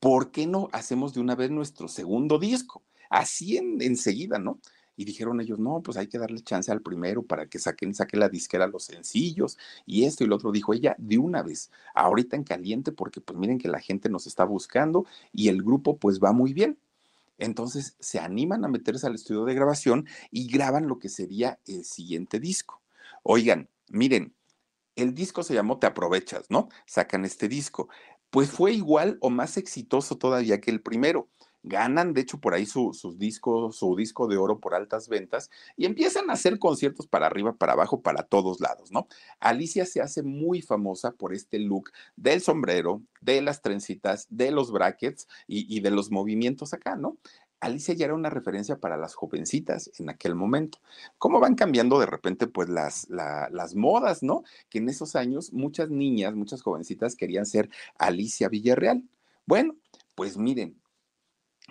S1: ¿Por qué no hacemos de una vez nuestro segundo disco? Así en, enseguida, ¿no? Y dijeron ellos, no, pues hay que darle chance al primero para que saquen, saque la disquera los sencillos y esto y lo otro. Dijo ella, de una vez, ahorita en caliente, porque pues miren que la gente nos está buscando y el grupo pues va muy bien. Entonces se animan a meterse al estudio de grabación y graban lo que sería el siguiente disco. Oigan, miren, el disco se llamó Te aprovechas, ¿no? Sacan este disco pues fue igual o más exitoso todavía que el primero. Ganan, de hecho, por ahí su, sus discos, su disco de oro por altas ventas y empiezan a hacer conciertos para arriba, para abajo, para todos lados, ¿no? Alicia se hace muy famosa por este look del sombrero, de las trencitas, de los brackets y, y de los movimientos acá, ¿no? Alicia ya era una referencia para las jovencitas en aquel momento. ¿Cómo van cambiando de repente pues las, las modas, ¿no? Que en esos años muchas niñas, muchas jovencitas querían ser Alicia Villarreal. Bueno, pues miren,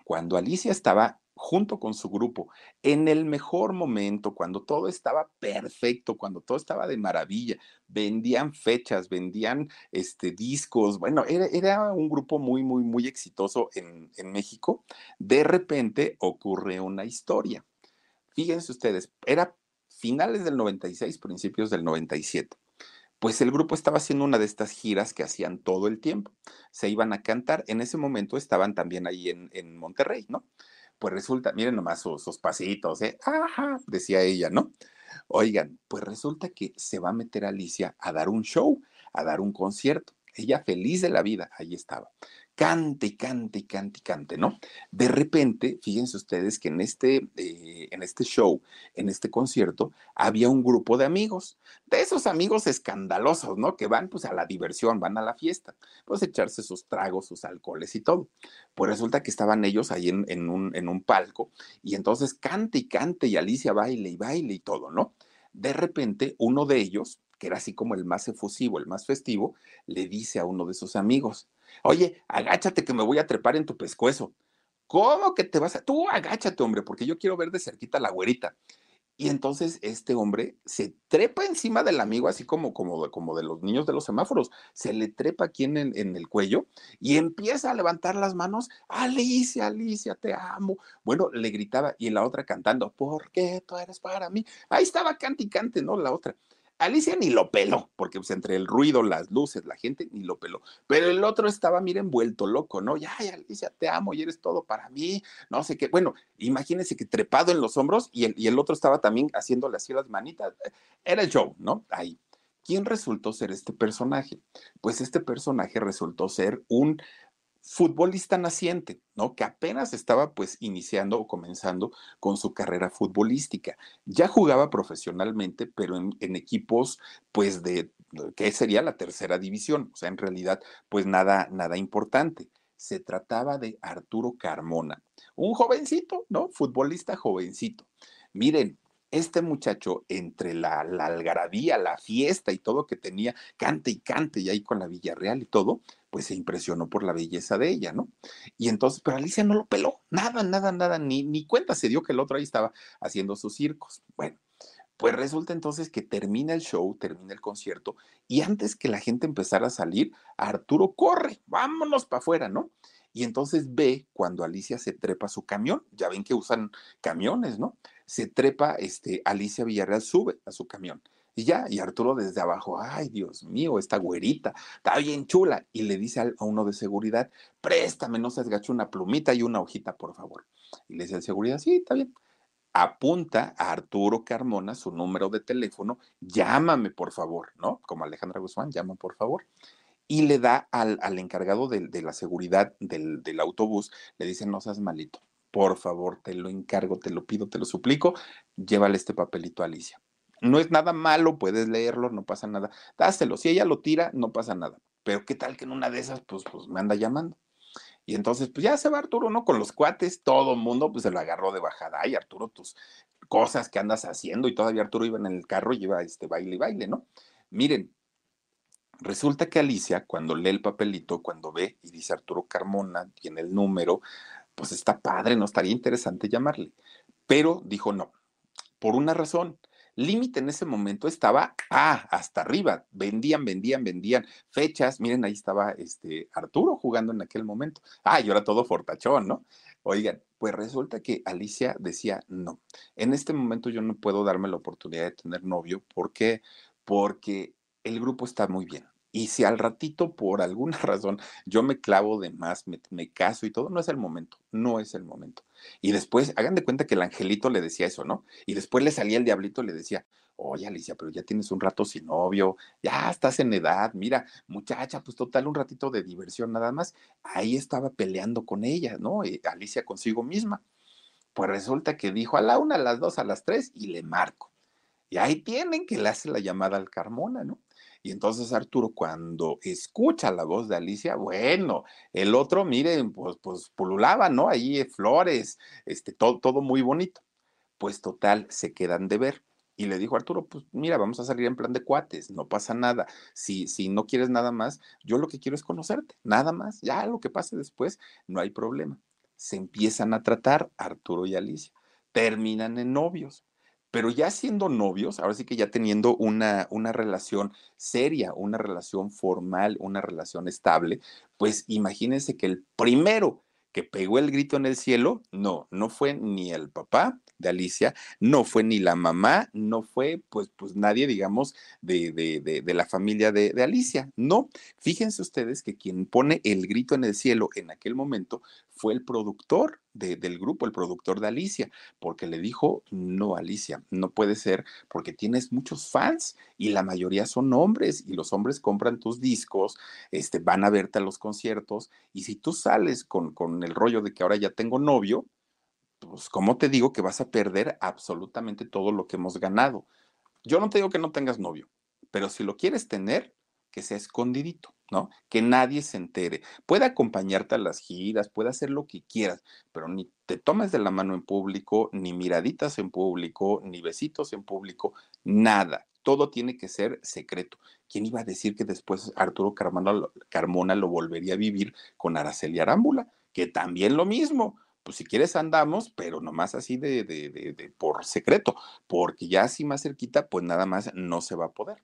S1: cuando Alicia estaba junto con su grupo, en el mejor momento, cuando todo estaba perfecto, cuando todo estaba de maravilla, vendían fechas, vendían este, discos, bueno, era, un grupo muy, muy, muy exitoso en, en México. De repente ocurre una historia. Fíjense ustedes, era finales del 96, principios del 97. Pues el grupo estaba haciendo una de estas giras que hacían todo el tiempo. Se iban a cantar. En ese momento estaban también ahí en, en Monterrey, ¿no? Pues resulta, miren nomás sus, pasitos, ¿eh? Ajá, decía ella, ¿no? Oigan, pues resulta que se va a meter Alicia a dar un show, a dar un concierto. Ella feliz de la vida, ahí estaba cante y cante y cante y cante, ¿no? De repente, fíjense ustedes que en este, eh, en este show, en este concierto, había un grupo de amigos, de esos amigos escandalosos, ¿no? Que van pues a la diversión, van a la fiesta, pues echarse sus tragos, sus alcoholes y todo. Pues resulta que estaban ellos ahí en, en, un, en un palco y entonces cante y cante y Alicia baile y baile y todo, ¿no? De repente, uno de ellos, que era así como el más efusivo, el más festivo, le dice a uno de sus amigos, Oye, agáchate que me voy a trepar en tu pescuezo. ¿Cómo que te vas a.? Tú agáchate, hombre, porque yo quiero ver de cerquita la güerita. Y entonces este hombre se trepa encima del amigo, así como, como, como de los niños de los semáforos. Se le trepa aquí en el, en el cuello y empieza a levantar las manos. Alicia, Alicia, te amo. Bueno, le gritaba y la otra cantando, ¿por qué tú eres para mí? Ahí estaba cante y cante, ¿no? La otra. Alicia ni lo peló, porque pues, entre el ruido, las luces, la gente, ni lo peló. Pero el otro estaba, miren, vuelto loco, ¿no? Ya, Alicia, te amo y eres todo para mí, no sé qué. Bueno, imagínense que trepado en los hombros y el, y el otro estaba también haciéndole así las manitas. Era el show, ¿no? Ahí. ¿Quién resultó ser este personaje? Pues este personaje resultó ser un futbolista naciente, ¿no? Que apenas estaba pues iniciando o comenzando con su carrera futbolística. Ya jugaba profesionalmente, pero en, equipos pues de, ¿qué sería la tercera división? O sea, en realidad pues nada, nada importante. Se trataba de Arturo Carmona, un jovencito, ¿no? Futbolista jovencito. Miren, este muchacho, entre la, algarabía, la fiesta y todo que tenía, cante y cante, y ahí con la Villarreal y todo, pues se impresionó por la belleza de ella, ¿no? Y entonces, pero Alicia no lo peló, nada, nada, nada, ni, ni cuenta se dio que el otro ahí estaba haciendo sus circos. Bueno, pues resulta entonces que termina el show, termina el concierto, y antes que la gente empezara a salir, Arturo corre, vámonos para afuera, ¿no? Y entonces ve cuando Alicia se trepa su camión, ya ven que usan camiones, ¿no? Se trepa, este, Alicia Villarreal sube a su camión y ya, y Arturo desde abajo, ay Dios mío, esta güerita, está bien chula. Y le dice a uno de seguridad, préstame, no se gacho, una plumita y una hojita, por favor. Y le dice al seguridad, sí, está bien. Apunta a Arturo Carmona su número de teléfono, llámame, por favor, ¿no? Como Alejandra Guzmán, llama, por favor. Y le da al, al encargado de, de, la seguridad del, del autobús, le dice, no seas malito, por favor, te lo encargo, te lo pido, te lo suplico, llévale este papelito a Alicia no es nada malo, puedes leerlo, no pasa nada. Dáselo. Si ella lo tira, no pasa nada. Pero qué tal que en una de esas, pues, pues me anda llamando. Y entonces, pues ya se va Arturo, ¿no? Con los cuates, todo el mundo, pues se lo agarró de bajada. Ay, Arturo, tus cosas que andas haciendo. Y todavía Arturo iba en el carro y iba este baile y baile, ¿no? Miren, resulta que Alicia, cuando lee el papelito, cuando ve y dice Arturo Carmona, tiene el número, pues está padre, no estaría interesante llamarle. Pero dijo no, por una razón límite en ese momento estaba ah, hasta arriba. Vendían, vendían, vendían fechas. Miren, ahí estaba este Arturo jugando en aquel momento. Ah, y ahora todo fortachón, ¿no? Oigan, pues resulta que Alicia decía, no, en este momento yo no puedo darme la oportunidad de tener novio. ¿Por qué? Porque el grupo está muy bien. Y si al ratito, por alguna razón, yo me clavo de más, me, caso y todo, no es el momento, no es el momento. Y después, hagan de cuenta que el angelito le decía eso, ¿no? Y después le salía el diablito y le decía, oye Alicia, pero ya tienes un rato sin novio, ya estás en edad, mira, muchacha, pues total, un ratito de diversión nada más. Ahí estaba peleando con ella, ¿no? Y Alicia consigo misma. Pues resulta que dijo a la una, a las dos, a las tres y le marco. Y ahí tienen que le hace la llamada al Carmona, ¿no? Y entonces Arturo, cuando escucha la voz de Alicia, bueno, el otro, miren, pues, pues pululaba, ¿no? Ahí flores, este, todo, todo muy bonito. Pues total, se quedan de ver. Y le dijo Arturo, pues mira, vamos a salir en plan de cuates, no pasa nada. Si, si no quieres nada más, yo lo que quiero es conocerte, nada más. Ya lo que pase después, no hay problema. Se empiezan a tratar Arturo y Alicia. Terminan en novios pero ya siendo novios, ahora sí que ya teniendo una, una relación seria, una relación formal, una relación estable, pues imagínense que el primero que pegó el grito en el cielo, no, no fue ni el papá de Alicia, no fue ni la mamá, no fue pues, pues nadie, digamos, de, de, de, la familia de, de Alicia, no. Fíjense ustedes que quien pone el grito en el cielo en aquel momento fue el productor del grupo, el productor de Alicia, porque le dijo, no, Alicia, no puede ser porque tienes muchos fans y la mayoría son hombres y los hombres compran tus discos, este, van a verte a los conciertos y si tú sales con, con el rollo de que ahora ya tengo novio, pues como te digo que vas a perder absolutamente todo lo que hemos ganado. Yo no te digo que no tengas novio, pero si lo quieres tener, que sea escondidito, ¿no? Que nadie se entere. Puede acompañarte a las giras, puede hacer lo que quieras, pero ni te tomes de la mano en público, ni miraditas en público, ni besitos en público, nada. Todo tiene que ser secreto. ¿Quién iba a decir que después Arturo Carmona, Carmona lo volvería a vivir con Araceli Arámbula? Que también lo mismo pues si quieres andamos, pero nomás así de, de, de, de, por secreto, porque ya así más cerquita, pues nada más no se va a poder.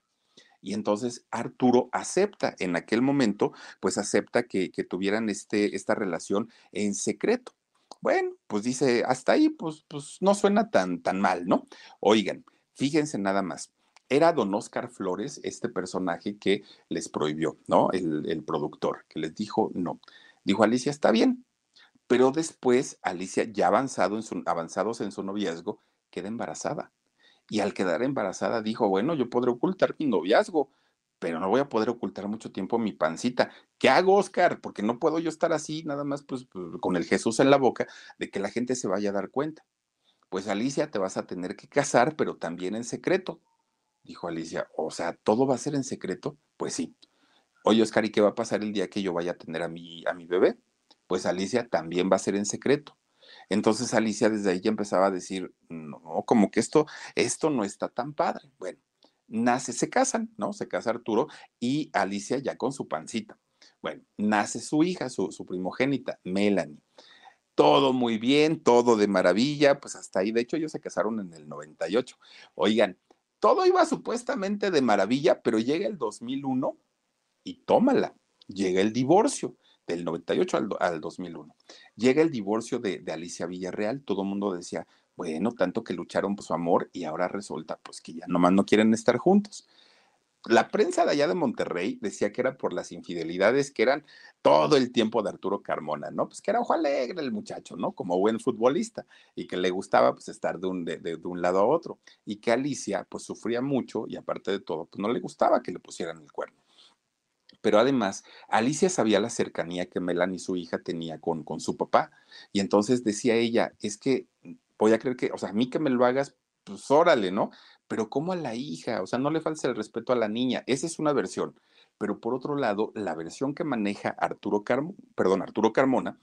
S1: Y entonces Arturo acepta, en aquel momento, pues acepta que, tuvieran este, esta relación en secreto. Bueno, pues dice, hasta ahí, pues, pues no suena tan, tan mal, ¿no? Oigan, fíjense nada más. Era don Oscar Flores, este personaje que les prohibió, ¿no? El, el productor, que les dijo no. Dijo Alicia, está bien, pero después Alicia, ya avanzado en su, avanzados en su noviazgo, queda embarazada y al quedar embarazada dijo, bueno, yo podré ocultar mi noviazgo, pero no voy a poder ocultar mucho tiempo mi pancita. ¿Qué hago, Oscar? Porque no puedo yo estar así, nada más pues, pues, con el Jesús en la boca, de que la gente se vaya a dar cuenta. Pues Alicia, te vas a tener que casar, pero también en secreto. Dijo Alicia, o sea, ¿todo va a ser en secreto? Pues sí. Oye, Oscar, ¿y qué va a pasar el día que yo vaya a tener a mi, a mi bebé? Pues Alicia también va a ser en secreto. Entonces Alicia desde ahí ya empezaba a decir, no, como que esto, esto no está tan padre. Bueno, nace, se casan, ¿no? Se casa Arturo y Alicia ya con su pancita. Bueno, nace su hija, su, su primogénita, Melanie. Todo muy bien, todo de maravilla, pues hasta ahí, de hecho ellos se casaron en el 98. Oigan, todo iba supuestamente de maravilla, pero llega el 2001 y tómala, llega el divorcio del 98 al, al 2001. Llega el divorcio de, Alicia Villarreal, todo el mundo decía, bueno, tanto que lucharon por su amor y ahora resulta pues que ya nomás no quieren estar juntos. La prensa de allá de Monterrey decía que era por las infidelidades que eran todo el tiempo de Arturo Carmona, ¿no? Pues que era ojo alegre el muchacho, ¿no? Como buen futbolista y que le gustaba pues estar de un, de, de, de un lado a otro y que Alicia pues sufría mucho y aparte de todo pues no le gustaba que le pusieran el cuerno pero además Alicia sabía la cercanía que Melanie, su hija, tenía con, con su papá. Y entonces decía ella, es que voy a creer que, o sea, a mí que me lo hagas, pues órale, ¿no? Pero ¿cómo a la hija? O sea, no le falta el respeto a la niña. Esa es una versión. Pero por otro lado, la versión que maneja Arturo, Carmo, perdón, Arturo Carmona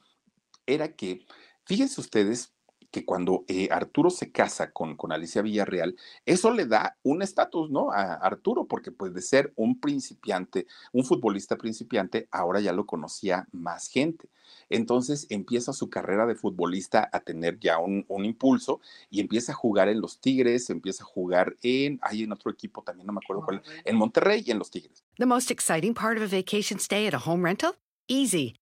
S1: era que, fíjense ustedes, que cuando eh, Arturo se casa con, con Alicia Villarreal, eso le da un estatus, ¿no? A Arturo, porque pues de ser un principiante, un futbolista principiante, ahora ya lo conocía más gente. Entonces empieza su carrera de futbolista a tener ya un, un impulso y empieza a jugar en los Tigres, empieza a jugar en, hay en otro equipo también, no me acuerdo cuál, en Monterrey y en los Tigres.
S2: The most exciting part of a vacation stay at a home rental? Easy.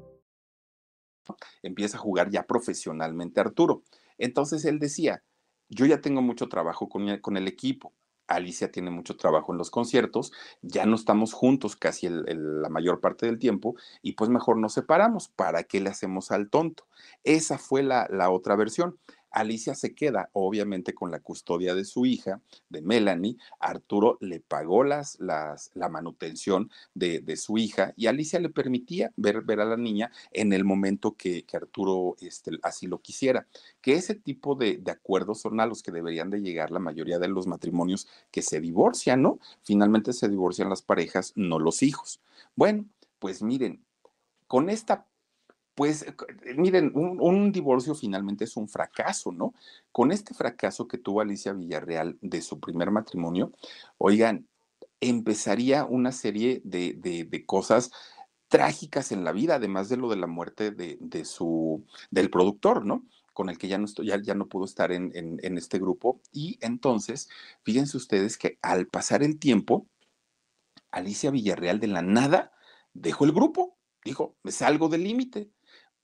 S1: Empieza a jugar ya profesionalmente Arturo. Entonces él decía, yo ya tengo mucho trabajo con, con el equipo, Alicia tiene mucho trabajo en los conciertos, ya no estamos juntos casi el, el, la mayor parte del tiempo y pues mejor nos separamos, ¿para qué le hacemos al tonto? Esa fue la, la otra versión. Alicia se queda, obviamente, con la custodia de su hija, de Melanie. Arturo le pagó las, las, la manutención de, su hija y Alicia le permitía ver, ver a la niña en el momento que, que Arturo este, así lo quisiera. Que ese tipo de, de, acuerdos son a los que deberían de llegar la mayoría de los matrimonios que se divorcian, ¿no? Finalmente se divorcian las parejas, no los hijos. Bueno, pues miren, con esta pues eh, miren, un, divorcio finalmente es un fracaso, ¿no? Con este fracaso que tuvo Alicia Villarreal de su primer matrimonio, oigan, empezaría una serie de, cosas trágicas en la vida, además de lo de la muerte de, su, del productor, ¿no? Con el que ya no, ya, ya no pudo estar en, en este grupo. Y entonces, fíjense ustedes que al pasar el tiempo, Alicia Villarreal de la nada dejó el grupo, dijo, me salgo del límite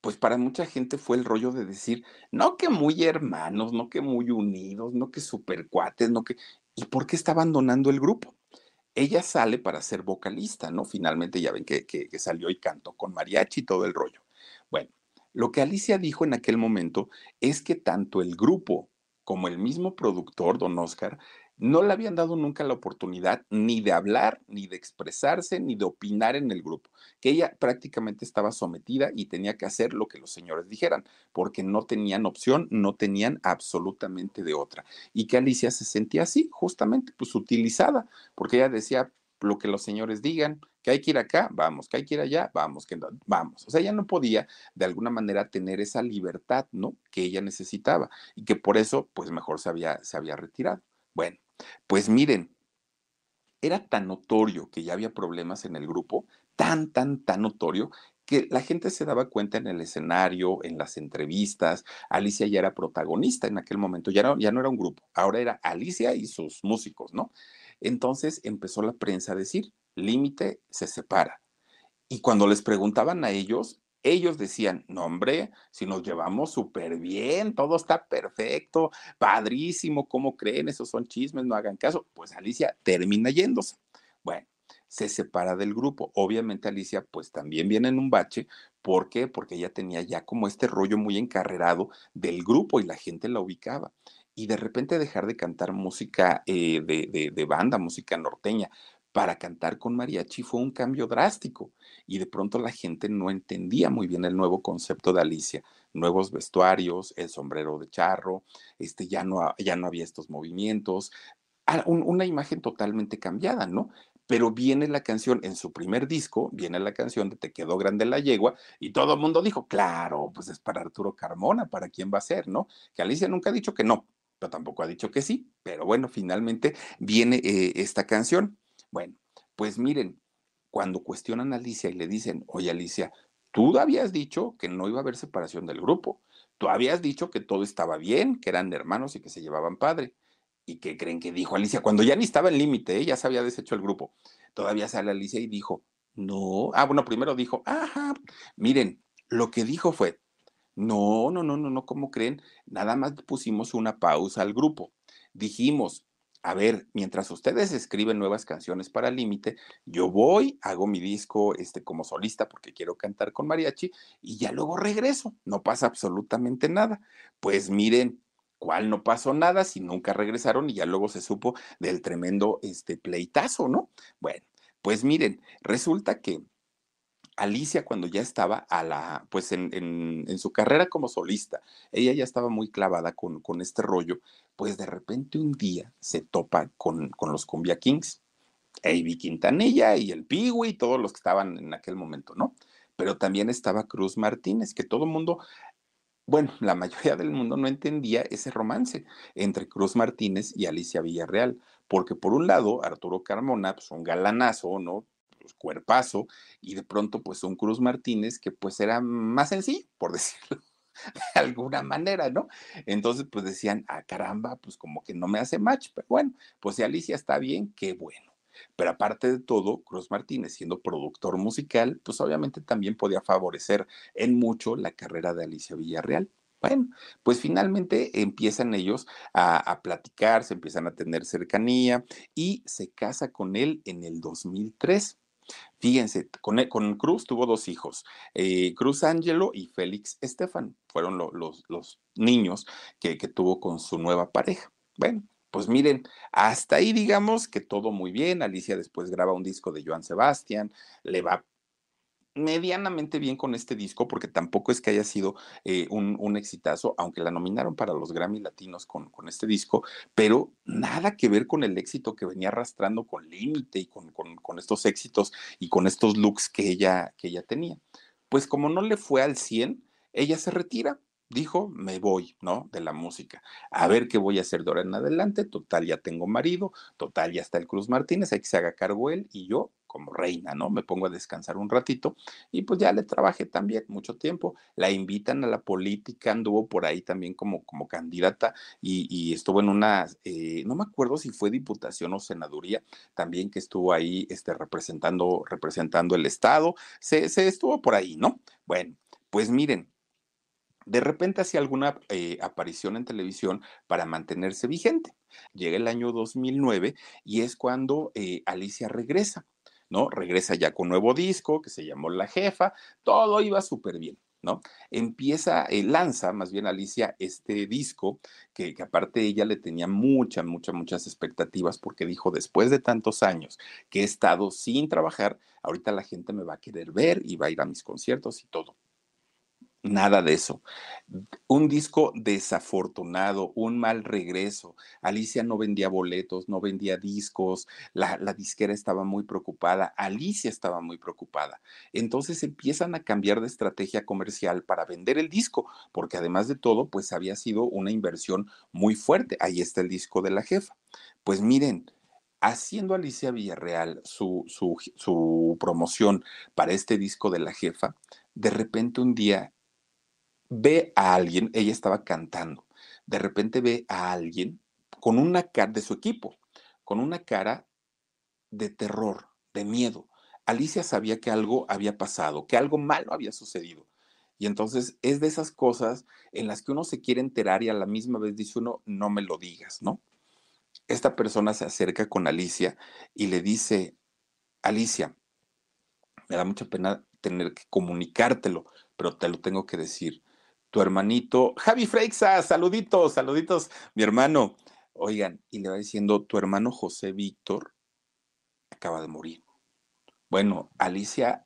S1: pues para mucha gente fue el rollo de decir, no que muy hermanos, no que muy unidos, no que super cuates, no que... ¿Y por qué está abandonando el grupo? Ella sale para ser vocalista, ¿no? Finalmente ya ven que, que, que salió y cantó con mariachi y todo el rollo. Bueno, lo que Alicia dijo en aquel momento es que tanto el grupo como el mismo productor, don Oscar, no le habían dado nunca la oportunidad ni de hablar, ni de expresarse, ni de opinar en el grupo, que ella prácticamente estaba sometida y tenía que hacer lo que los señores dijeran, porque no tenían opción, no tenían absolutamente de otra. Y que Alicia se sentía así, justamente, pues utilizada, porque ella decía lo que los señores digan, que hay que ir acá, vamos, que hay que ir allá, vamos, que no, vamos. O sea, ella no podía de alguna manera tener esa libertad, ¿no? Que ella necesitaba y que por eso, pues mejor se había, se había retirado. Bueno, pues miren, era tan notorio que ya había problemas en el grupo, tan, tan, tan notorio, que la gente se daba cuenta en el escenario, en las entrevistas. Alicia ya era protagonista en aquel momento, ya, ya no era un grupo, ahora era Alicia y sus músicos, ¿no? Entonces empezó la prensa a decir, límite se separa. Y cuando les preguntaban a ellos, ellos decían, no hombre, si nos llevamos súper bien, todo está perfecto, padrísimo, ¿cómo creen? Esos son chismes, no hagan caso. Pues Alicia termina yéndose. Bueno, se separa del grupo. Obviamente Alicia pues también viene en un bache. ¿Por qué? Porque ella tenía ya como este rollo muy encarrerado del grupo y la gente la ubicaba. Y de repente dejar de cantar música eh, de, de banda, música norteña, para cantar con mariachi fue un cambio drástico y de pronto la gente no entendía muy bien el nuevo concepto de Alicia, nuevos vestuarios, el sombrero de charro, este, ya, no, ya no había estos movimientos, ah, una imagen totalmente cambiada, ¿no? Pero viene la canción, en su primer disco, viene la canción de Te quedó grande la yegua, y todo el mundo dijo, claro, pues es para Arturo Carmona, ¿para quién va a ser, no? Que Alicia nunca ha dicho que no, pero tampoco ha dicho que sí, pero bueno, finalmente viene eh, esta canción. Bueno, pues miren, cuando cuestionan a Alicia y le dicen, oye Alicia, tú habías dicho que no iba a haber separación del grupo, tú habías dicho que todo estaba bien, que eran hermanos y que se llevaban padre. ¿Y qué creen que dijo Alicia? Cuando ya ni estaba en límite, ¿eh? ya se había deshecho el grupo. Todavía sale Alicia y dijo, no, ah, bueno, primero dijo, ajá, miren, lo que dijo fue, no, no, no, no, no, ¿cómo creen? Nada más pusimos una pausa al grupo. Dijimos, a ver, mientras ustedes escriben nuevas canciones para Límite, yo voy, hago mi disco este, como solista porque quiero cantar con mariachi y ya luego regreso. No pasa absolutamente nada. Pues miren, ¿cuál no pasó nada si nunca regresaron y ya luego se supo del tremendo este, pleitazo, ¿no? Bueno, pues miren, resulta que Alicia cuando ya estaba a la, pues en, en, su carrera como solista, ella ya estaba muy clavada con, con, este rollo, pues de repente un día se topa con, con los Cumbia Kings, Avi Quintanilla y el Piwi todos los que estaban en aquel momento, ¿no? Pero también estaba Cruz Martínez, que todo el mundo, bueno, la mayoría del mundo no entendía ese romance entre Cruz Martínez y Alicia Villarreal, porque por un lado, Arturo Carmona, pues un galanazo, ¿no? Pues, cuerpazo, y de pronto pues un Cruz Martínez que pues era más sencillo, por decirlo de alguna manera, ¿no? Entonces pues decían, ah, caramba, pues como que no me hace match, pero bueno, pues si Alicia está bien, qué bueno. Pero aparte de todo, Cruz Martínez, siendo productor musical, pues obviamente también podía favorecer en mucho la carrera de Alicia Villarreal. Bueno, pues finalmente empiezan ellos a, a, platicar, se empiezan a tener cercanía y se casa con él en el 2003. Fíjense, con, e, con Cruz tuvo dos hijos, eh, Cruz Angelo y Félix Estefan, fueron los, los, niños que, que tuvo con su nueva pareja. Bueno, pues miren, hasta ahí digamos que todo muy bien. Alicia después graba un disco de Joan Sebastián, le va medianamente bien con este disco, porque tampoco es que haya sido eh, un, exitazo, aunque la nominaron para los Grammy Latinos con, con, este disco, pero nada que ver con el éxito que venía arrastrando con Límite y con, con, con, estos éxitos y con estos looks que ella, que ella tenía. Pues como no le fue al 100, ella se retira dijo, me voy, ¿no? De la música. A ver qué voy a hacer de ahora en adelante. Total, ya tengo marido. Total, ya está el Cruz Martínez. Hay que se haga cargo él y yo como reina, ¿no? Me pongo a descansar un ratito y pues ya le trabajé también mucho tiempo. La invitan a la política, anduvo por ahí también como, como candidata y, estuvo en una, eh, no me acuerdo si fue diputación o senaduría, también que estuvo ahí este, representando, representando el Estado. Se, se estuvo por ahí, ¿no? Bueno, pues miren, de repente hacía alguna eh, aparición en televisión para mantenerse vigente. Llega el año 2009 y es cuando eh, Alicia regresa, ¿no? Regresa ya con nuevo disco que se llamó La Jefa, todo iba súper bien. ¿no? Empieza, eh, lanza más bien Alicia este disco, que, que, aparte ella le tenía muchas, muchas, muchas expectativas, porque dijo, después de tantos años que he estado sin trabajar, ahorita la gente me va a querer ver y va a ir a mis conciertos y todo. Nada de eso. Un disco desafortunado, un mal regreso. Alicia no vendía boletos, no vendía discos, la, disquera estaba muy preocupada, Alicia estaba muy preocupada. Entonces empiezan a cambiar de estrategia comercial para vender el disco, porque además de todo, pues había sido una inversión muy fuerte. Ahí está el disco de la jefa. Pues miren, haciendo Alicia Villarreal su, su, su promoción para este disco de la jefa, de repente un día ve a alguien, ella estaba cantando, de repente ve a alguien con una cara de su equipo, con una cara de terror, de miedo. Alicia sabía que algo había pasado, que algo malo había sucedido. Y entonces es de esas cosas en las que uno se quiere enterar y a la misma vez dice uno, no me lo digas, ¿no? Esta persona se acerca con Alicia y le dice, Alicia, me da mucha pena tener que comunicártelo, pero te lo tengo que decir tu hermanito, Javi Freixa, saluditos, saluditos, mi hermano. Oigan, y le va diciendo, tu hermano José Víctor acaba de morir. Bueno, Alicia,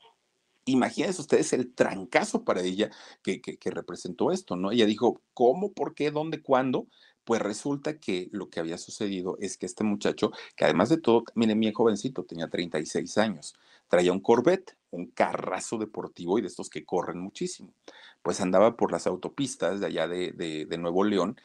S1: imagínense ustedes el trancazo para ella que, que, que representó esto, ¿no? Ella dijo, ¿cómo, por qué, dónde, cuándo? Pues resulta que lo que había sucedido es que este muchacho, que además de todo, miren, mi jovencito, tenía 36 años, traía un Corvette, un carrazo deportivo y de estos que corren muchísimo. Pues andaba por las autopistas de allá de, de, Nuevo León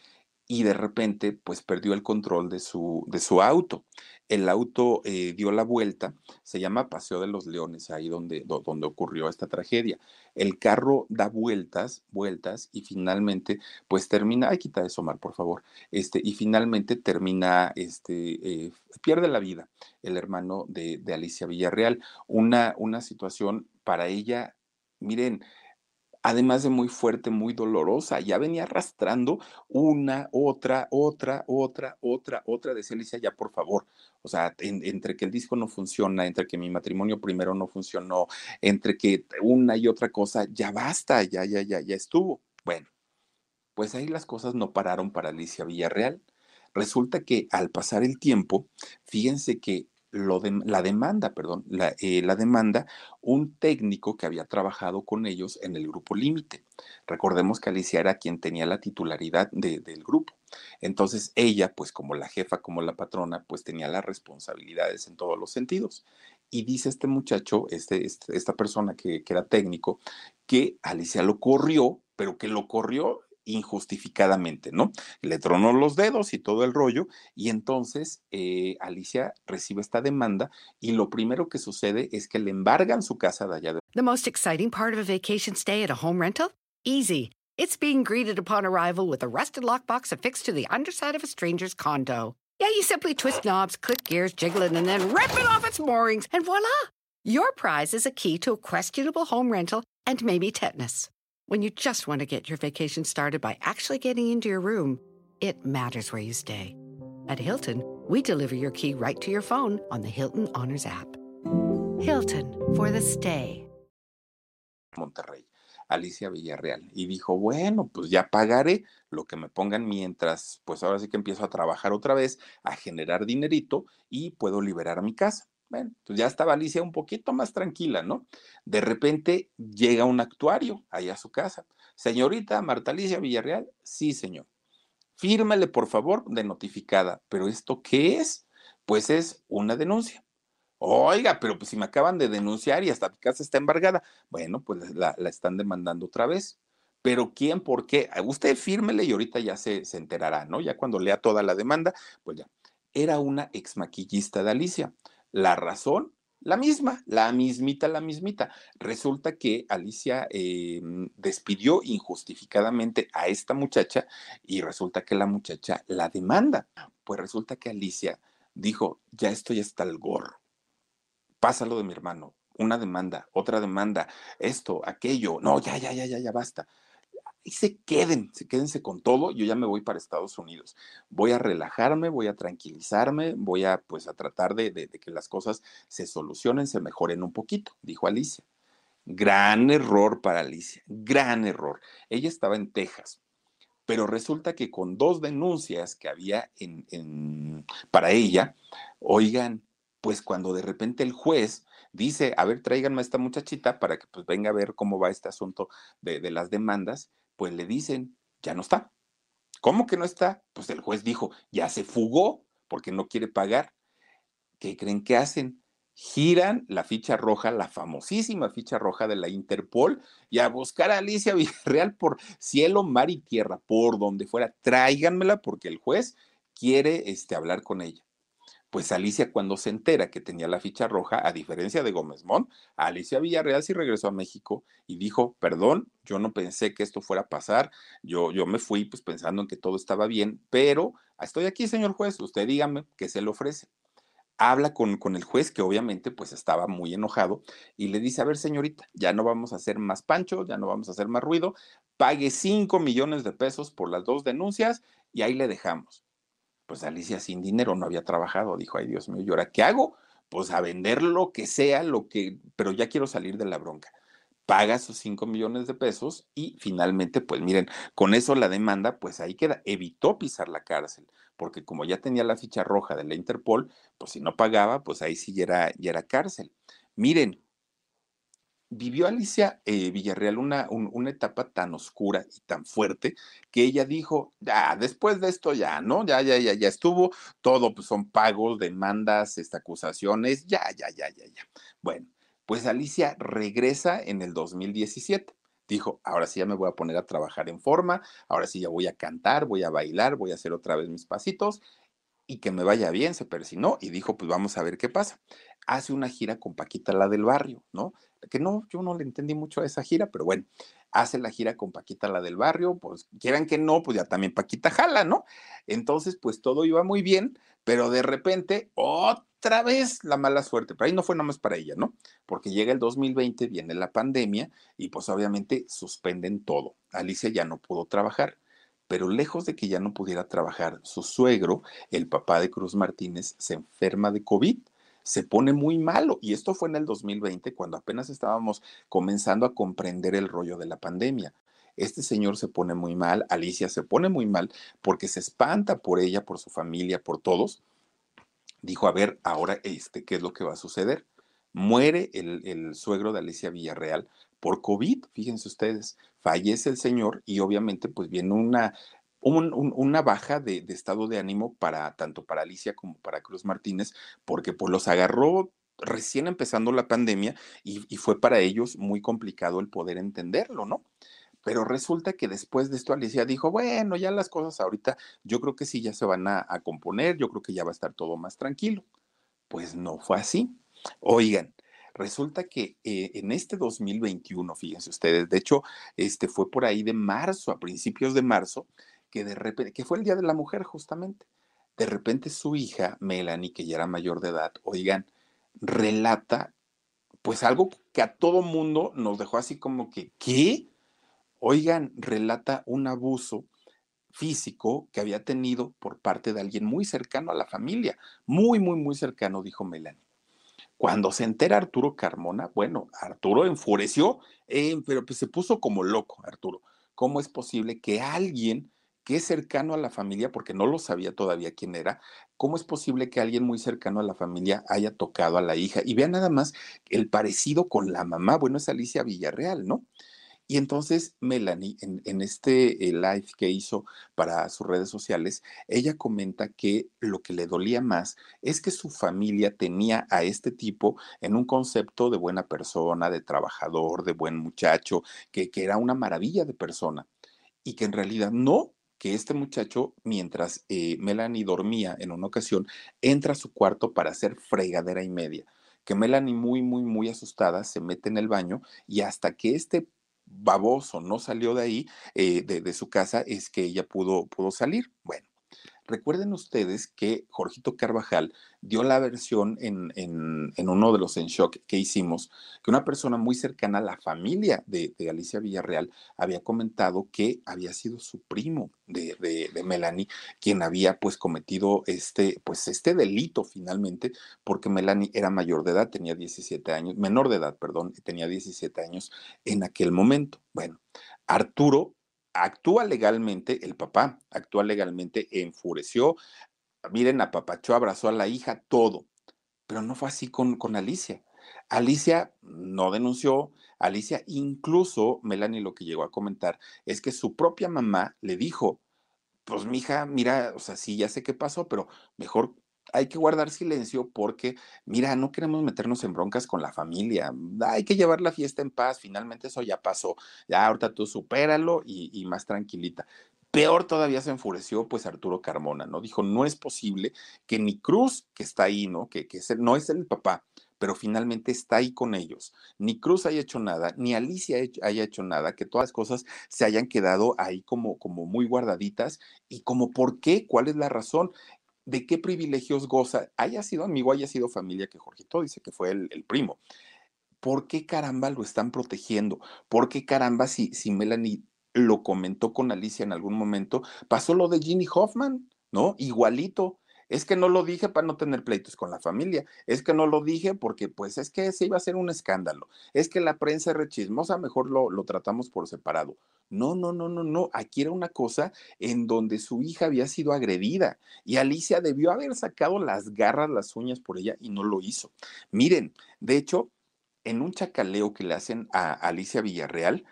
S1: y de repente pues perdió el control de su, de su auto. El auto eh, dio la vuelta, se llama Paseo de los Leones, ahí donde, donde ocurrió esta tragedia. El carro da vueltas, vueltas y finalmente pues termina, ay quita eso Omar por favor, este, y finalmente termina, este, eh, pierde la vida el hermano de, de Alicia Villarreal. Una, una situación para ella, miren, además de muy fuerte, muy dolorosa. Ya venía arrastrando una, otra, otra, otra, otra, otra. Decía Alicia, ya por favor. O sea, entre que el disco no funciona, entre que mi matrimonio primero no funcionó, entre que una y otra cosa, ya basta, ya, ya, ya, ya estuvo. Bueno, pues ahí las cosas no pararon para Alicia Villarreal. Resulta que al pasar el tiempo, fíjense que la demanda, perdón, eh, la, demanda un técnico que había trabajado con ellos en el grupo Límite. Recordemos que Alicia era quien tenía la titularidad del grupo. Entonces ella, pues como la jefa, como la patrona, pues tenía las responsabilidades en todos los sentidos. Y dice este muchacho, este, este esta persona que, que era técnico, que Alicia lo corrió, pero que lo corrió injustificadamente, ¿no? Le tronó los dedos y todo el rollo, y entonces eh, Alicia recibe esta demanda y lo primero que sucede es que le embargan su casa de allá.
S2: The most exciting part of a vacation stay at a home rental? Easy. It's being greeted upon arrival with a rusted lockbox affixed to the underside of a stranger's condo. Yeah, you simply twist knobs, click gears, jiggle it, and then rip it off its moorings, and voila! Your prize is a key to a questionable home rental and maybe tetanus. When you just want to get your vacation started by actually getting into your room, it matters where you stay. At Hilton, we deliver your key right to your phone on the Hilton Honors app. Hilton for the stay.
S1: Monterrey, Alicia Villarreal, y dijo, bueno, pues ya pagaré lo que me pongan mientras, pues ahora sí que empiezo a trabajar otra vez, a generar dinerito y puedo liberar mi casa. Bueno, pues ya estaba Alicia un poquito más tranquila, ¿no? De repente llega un actuario allá a su casa. Señorita Marta Alicia Villarreal, sí, señor. Fírmele, por favor, de notificada. ¿Pero esto qué es? Pues es una denuncia. Oiga, pero pues si me acaban de denunciar y hasta mi casa está embargada. Bueno, pues la, la están demandando otra vez. Pero ¿quién? ¿Por qué? Usted fírmele y ahorita ya se, se enterará, ¿no? Ya cuando lea toda la demanda, pues ya. Era una ex maquillista de Alicia. La razón, la misma, la mismita, la mismita. Resulta que Alicia eh, despidió injustificadamente a esta muchacha y resulta que la muchacha la demanda. Pues resulta que Alicia dijo, ya estoy hasta el gorro. Pásalo de mi hermano. Una demanda, otra demanda, esto, aquello. No, ya, ya, ya, ya, ya basta y se queden, se quédense con todo, yo ya me voy para Estados Unidos. Voy a relajarme, voy a tranquilizarme, voy a pues a tratar de, que las cosas se solucionen, se mejoren un poquito, dijo Alicia. Gran error para Alicia, gran error. Ella estaba en Texas, pero resulta que con dos denuncias que había en, para ella, oigan, pues cuando de repente el juez dice, a ver, tráiganme a esta muchachita para que pues venga a ver cómo va este asunto de las demandas, pues le dicen, ya no está. ¿Cómo que no está? Pues el juez dijo, ya se fugó porque no quiere pagar. ¿Qué creen que hacen? Giran la ficha roja, la famosísima ficha roja de la Interpol, y a buscar a Alicia Villarreal por cielo, mar y tierra, por donde fuera. Tráiganmela porque el juez quiere este, hablar con ella. Pues Alicia cuando se entera que tenía la ficha roja, a diferencia de Gómez Mont, Alicia Villarreal sí regresó a México y dijo, perdón, yo no pensé que esto fuera a pasar, yo, yo me fui pues pensando en que todo estaba bien, pero estoy aquí, señor juez, usted dígame qué se le ofrece habla con, con, el juez, que obviamente pues estaba muy enojado, y le dice, a ver señorita, ya no vamos a hacer más pancho, ya no vamos a hacer más ruido, pague 5 millones de pesos por las dos denuncias y ahí le dejamos pues Alicia sin dinero no había trabajado, dijo, ay Dios mío, ¿y ahora qué hago? Pues a vender lo que sea, lo que, pero ya quiero salir de la bronca. Paga sus 5 millones de pesos y finalmente, pues miren, con eso la demanda, pues ahí queda. Evitó pisar la cárcel, porque como ya tenía la ficha roja de la Interpol, pues si no pagaba, pues ahí sí ya era, ya era cárcel. Miren, vivió Alicia eh, Villarreal una, una, etapa tan oscura y tan fuerte que ella dijo, ya, después de esto ya, ¿no? Ya, ya, ya, ya estuvo, todo pues, son pagos, demandas, este, acusaciones, ya, ya, ya, ya, ya. Bueno, pues Alicia regresa en el 2017. Dijo, ahora sí ya me voy a poner a trabajar en forma, ahora sí ya voy a cantar, voy a bailar, voy a hacer otra vez mis pasitos y que me vaya bien, se persinó y dijo, pues vamos a ver qué pasa. Hace una gira con Paquita, la del barrio, ¿no? Que no, yo no le entendí mucho a esa gira, pero bueno, hace la gira con Paquita, la del barrio, pues quieran que no, pues ya también Paquita jala, ¿no? Entonces, pues todo iba muy bien, pero de repente, otra vez la mala suerte, pero ahí no fue nada más para ella, ¿no? Porque llega el 2020, viene la pandemia y pues obviamente suspenden todo. Alicia ya no pudo trabajar pero lejos de que ya no pudiera trabajar, su suegro, el papá de Cruz Martínez, se enferma de COVID, se pone muy malo. Y esto fue en el 2020, cuando apenas estábamos comenzando a comprender el rollo de la pandemia. Este señor se pone muy mal, Alicia se pone muy mal porque se espanta por ella, por su familia, por todos. Dijo, a ver, ahora, este, ¿qué es lo que va a suceder? Muere el, el suegro de Alicia Villarreal por COVID, fíjense ustedes, fallece el señor y obviamente pues viene una, una baja de, estado de ánimo para tanto para Alicia como para Cruz Martínez, porque pues los agarró recién empezando la pandemia y, fue para ellos muy complicado el poder entenderlo, ¿no? Pero resulta que después de esto Alicia dijo, bueno, ya las cosas ahorita yo creo que sí ya se van a, componer, yo creo que ya va a estar todo más tranquilo. Pues no fue así. Oigan, Resulta que eh, en este 2021, fíjense ustedes, de hecho, este fue por ahí de marzo, a principios de marzo, que de repente, que fue el Día de la Mujer justamente, de repente su hija, Melanie, que ya era mayor de edad, oigan, relata pues algo que a todo mundo nos dejó así como que, ¿qué? Oigan, relata un abuso físico que había tenido por parte de alguien muy cercano a la familia, muy, muy, muy cercano, dijo Melanie. Cuando se entera Arturo Carmona, bueno, Arturo enfureció, eh, pero pues se puso como loco, Arturo. ¿Cómo es posible que alguien que es cercano a la familia, porque no lo sabía todavía quién era, cómo es posible que alguien muy cercano a la familia haya tocado a la hija? Y vea nada más el parecido con la mamá, bueno, es Alicia Villarreal, ¿no? Y entonces Melanie, en, este eh, live que hizo para sus redes sociales, ella comenta que lo que le dolía más es que su familia tenía a este tipo en un concepto de buena persona, de trabajador, de buen muchacho, que, que era una maravilla de persona y que en realidad no, que este muchacho, mientras eh, Melanie dormía en una ocasión, entra a su cuarto para hacer fregadera y media. Que Melanie, muy, muy, muy asustada, se mete en el baño y hasta que este baboso no salió de ahí, eh, de, de, su casa, es que ella pudo, pudo salir. Bueno, Recuerden ustedes que Jorgito Carvajal dio la versión en, uno de los En Shock que hicimos, que una persona muy cercana a la familia de, Alicia Villarreal había comentado que había sido su primo de, de, Melanie quien había pues cometido este, pues este delito finalmente, porque Melanie era mayor de edad, tenía 17 años, menor de edad, perdón, tenía 17 años en aquel momento. Bueno, Arturo actúa legalmente, el papá actúa legalmente, enfureció, miren, apapachó, abrazó a la hija, todo. Pero no fue así con, con Alicia. Alicia no denunció, Alicia incluso, Melanie lo que llegó a comentar es que su propia mamá le dijo, pues mija, mira, o sea, sí, ya sé qué pasó, pero mejor hay que guardar silencio porque, mira, no queremos meternos en broncas con la familia. Hay que llevar la fiesta en paz. Finalmente eso ya pasó. Ya ahorita tú supéralo y, más tranquilita. Peor todavía se enfureció pues Arturo Carmona, ¿no? Dijo, no es posible que ni Cruz, que está ahí, ¿no? Que, que no es el papá, pero finalmente está ahí con ellos. Ni Cruz haya hecho nada, ni Alicia haya hecho nada, que todas las cosas se hayan quedado ahí como, como muy guardaditas y como por qué, cuál es la razón de qué privilegios goza, haya sido amigo, haya sido familia, que Jorgito dice que fue el, primo. ¿Por qué caramba lo están protegiendo? ¿Por qué caramba si, si Melanie lo comentó con Alicia en algún momento, pasó lo de Ginny Hoffman, ¿no? Igualito. Es que no lo dije para no tener pleitos con la familia. Es que no lo dije porque, pues, es que se iba a hacer un escándalo. Es que la prensa es rechismosa, mejor lo, lo tratamos por separado. No, no, no, no, no. Aquí era una cosa en donde su hija había sido agredida y Alicia debió haber sacado las garras, las uñas por ella y no lo hizo. Miren, de hecho, en un chacaleo que le hacen a Alicia Villarreal,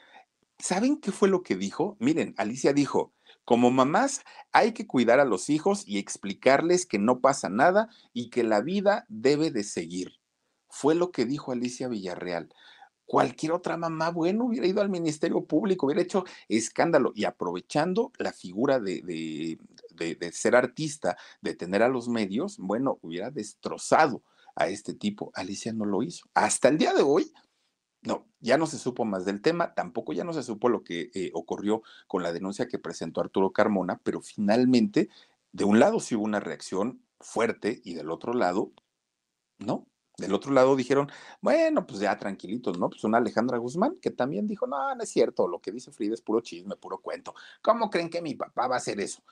S1: ¿saben qué fue lo que dijo? Miren, Alicia dijo, como mamás hay que cuidar a los hijos y explicarles que no pasa nada y que la vida debe de seguir. Fue lo que dijo Alicia Villarreal. Cualquier otra mamá, bueno, hubiera ido al Ministerio Público, hubiera hecho escándalo y aprovechando la figura de, de, de ser artista, de tener a los medios, bueno, hubiera destrozado a este tipo. Alicia no lo hizo. Hasta el día de hoy, no, ya no se supo más del tema, tampoco ya no se supo lo que eh, ocurrió con la denuncia que presentó Arturo Carmona, pero finalmente, de un lado sí hubo una reacción fuerte y del otro lado, no. Del otro lado dijeron, bueno, pues ya tranquilitos, ¿no? Pues una Alejandra Guzmán que también dijo, no, no es cierto, lo que dice Frida es puro chisme, puro cuento. ¿Cómo creen que mi papá va a hacer eso?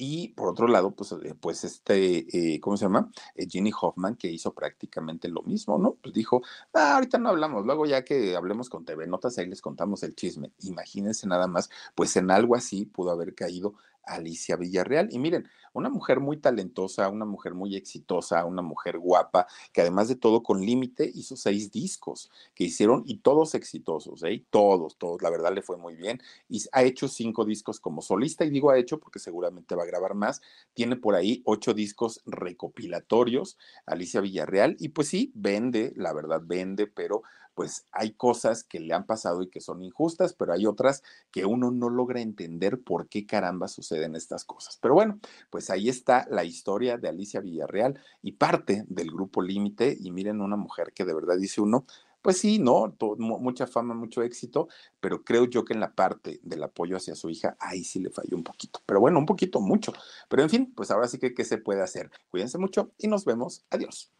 S1: Y por otro lado, pues, eh, pues este, eh, ¿cómo se llama? Eh, Ginny Hoffman, que hizo prácticamente lo mismo, ¿no? Pues dijo, ah, ahorita no hablamos, luego ya que hablemos con TV Notas, ahí les contamos el chisme. Imagínense nada más, pues en algo así pudo haber caído Alicia Villarreal. Y miren, una mujer muy talentosa, una mujer muy exitosa, una mujer guapa, que además de todo con límite hizo seis discos que hicieron y todos exitosos, ¿eh? Todos, todos, la verdad le fue muy bien. Y ha hecho cinco discos como solista, y digo ha hecho porque seguramente va a grabar más. Tiene por ahí ocho discos recopilatorios, Alicia Villarreal, y pues sí, vende, la verdad vende, pero pues hay cosas que le han pasado y que son injustas, pero hay otras que uno no logra entender por qué caramba suceden estas cosas. Pero bueno, pues ahí está la historia de Alicia Villarreal y parte del grupo Límite. Y miren, una mujer que de verdad dice uno, pues sí, no, mucha fama, mucho éxito, pero creo yo que en la parte del apoyo hacia su hija, ahí sí le falló un poquito. Pero bueno, un poquito, mucho. Pero en fin, pues ahora sí que qué se puede hacer. Cuídense mucho y nos vemos. Adiós.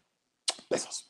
S1: Besos.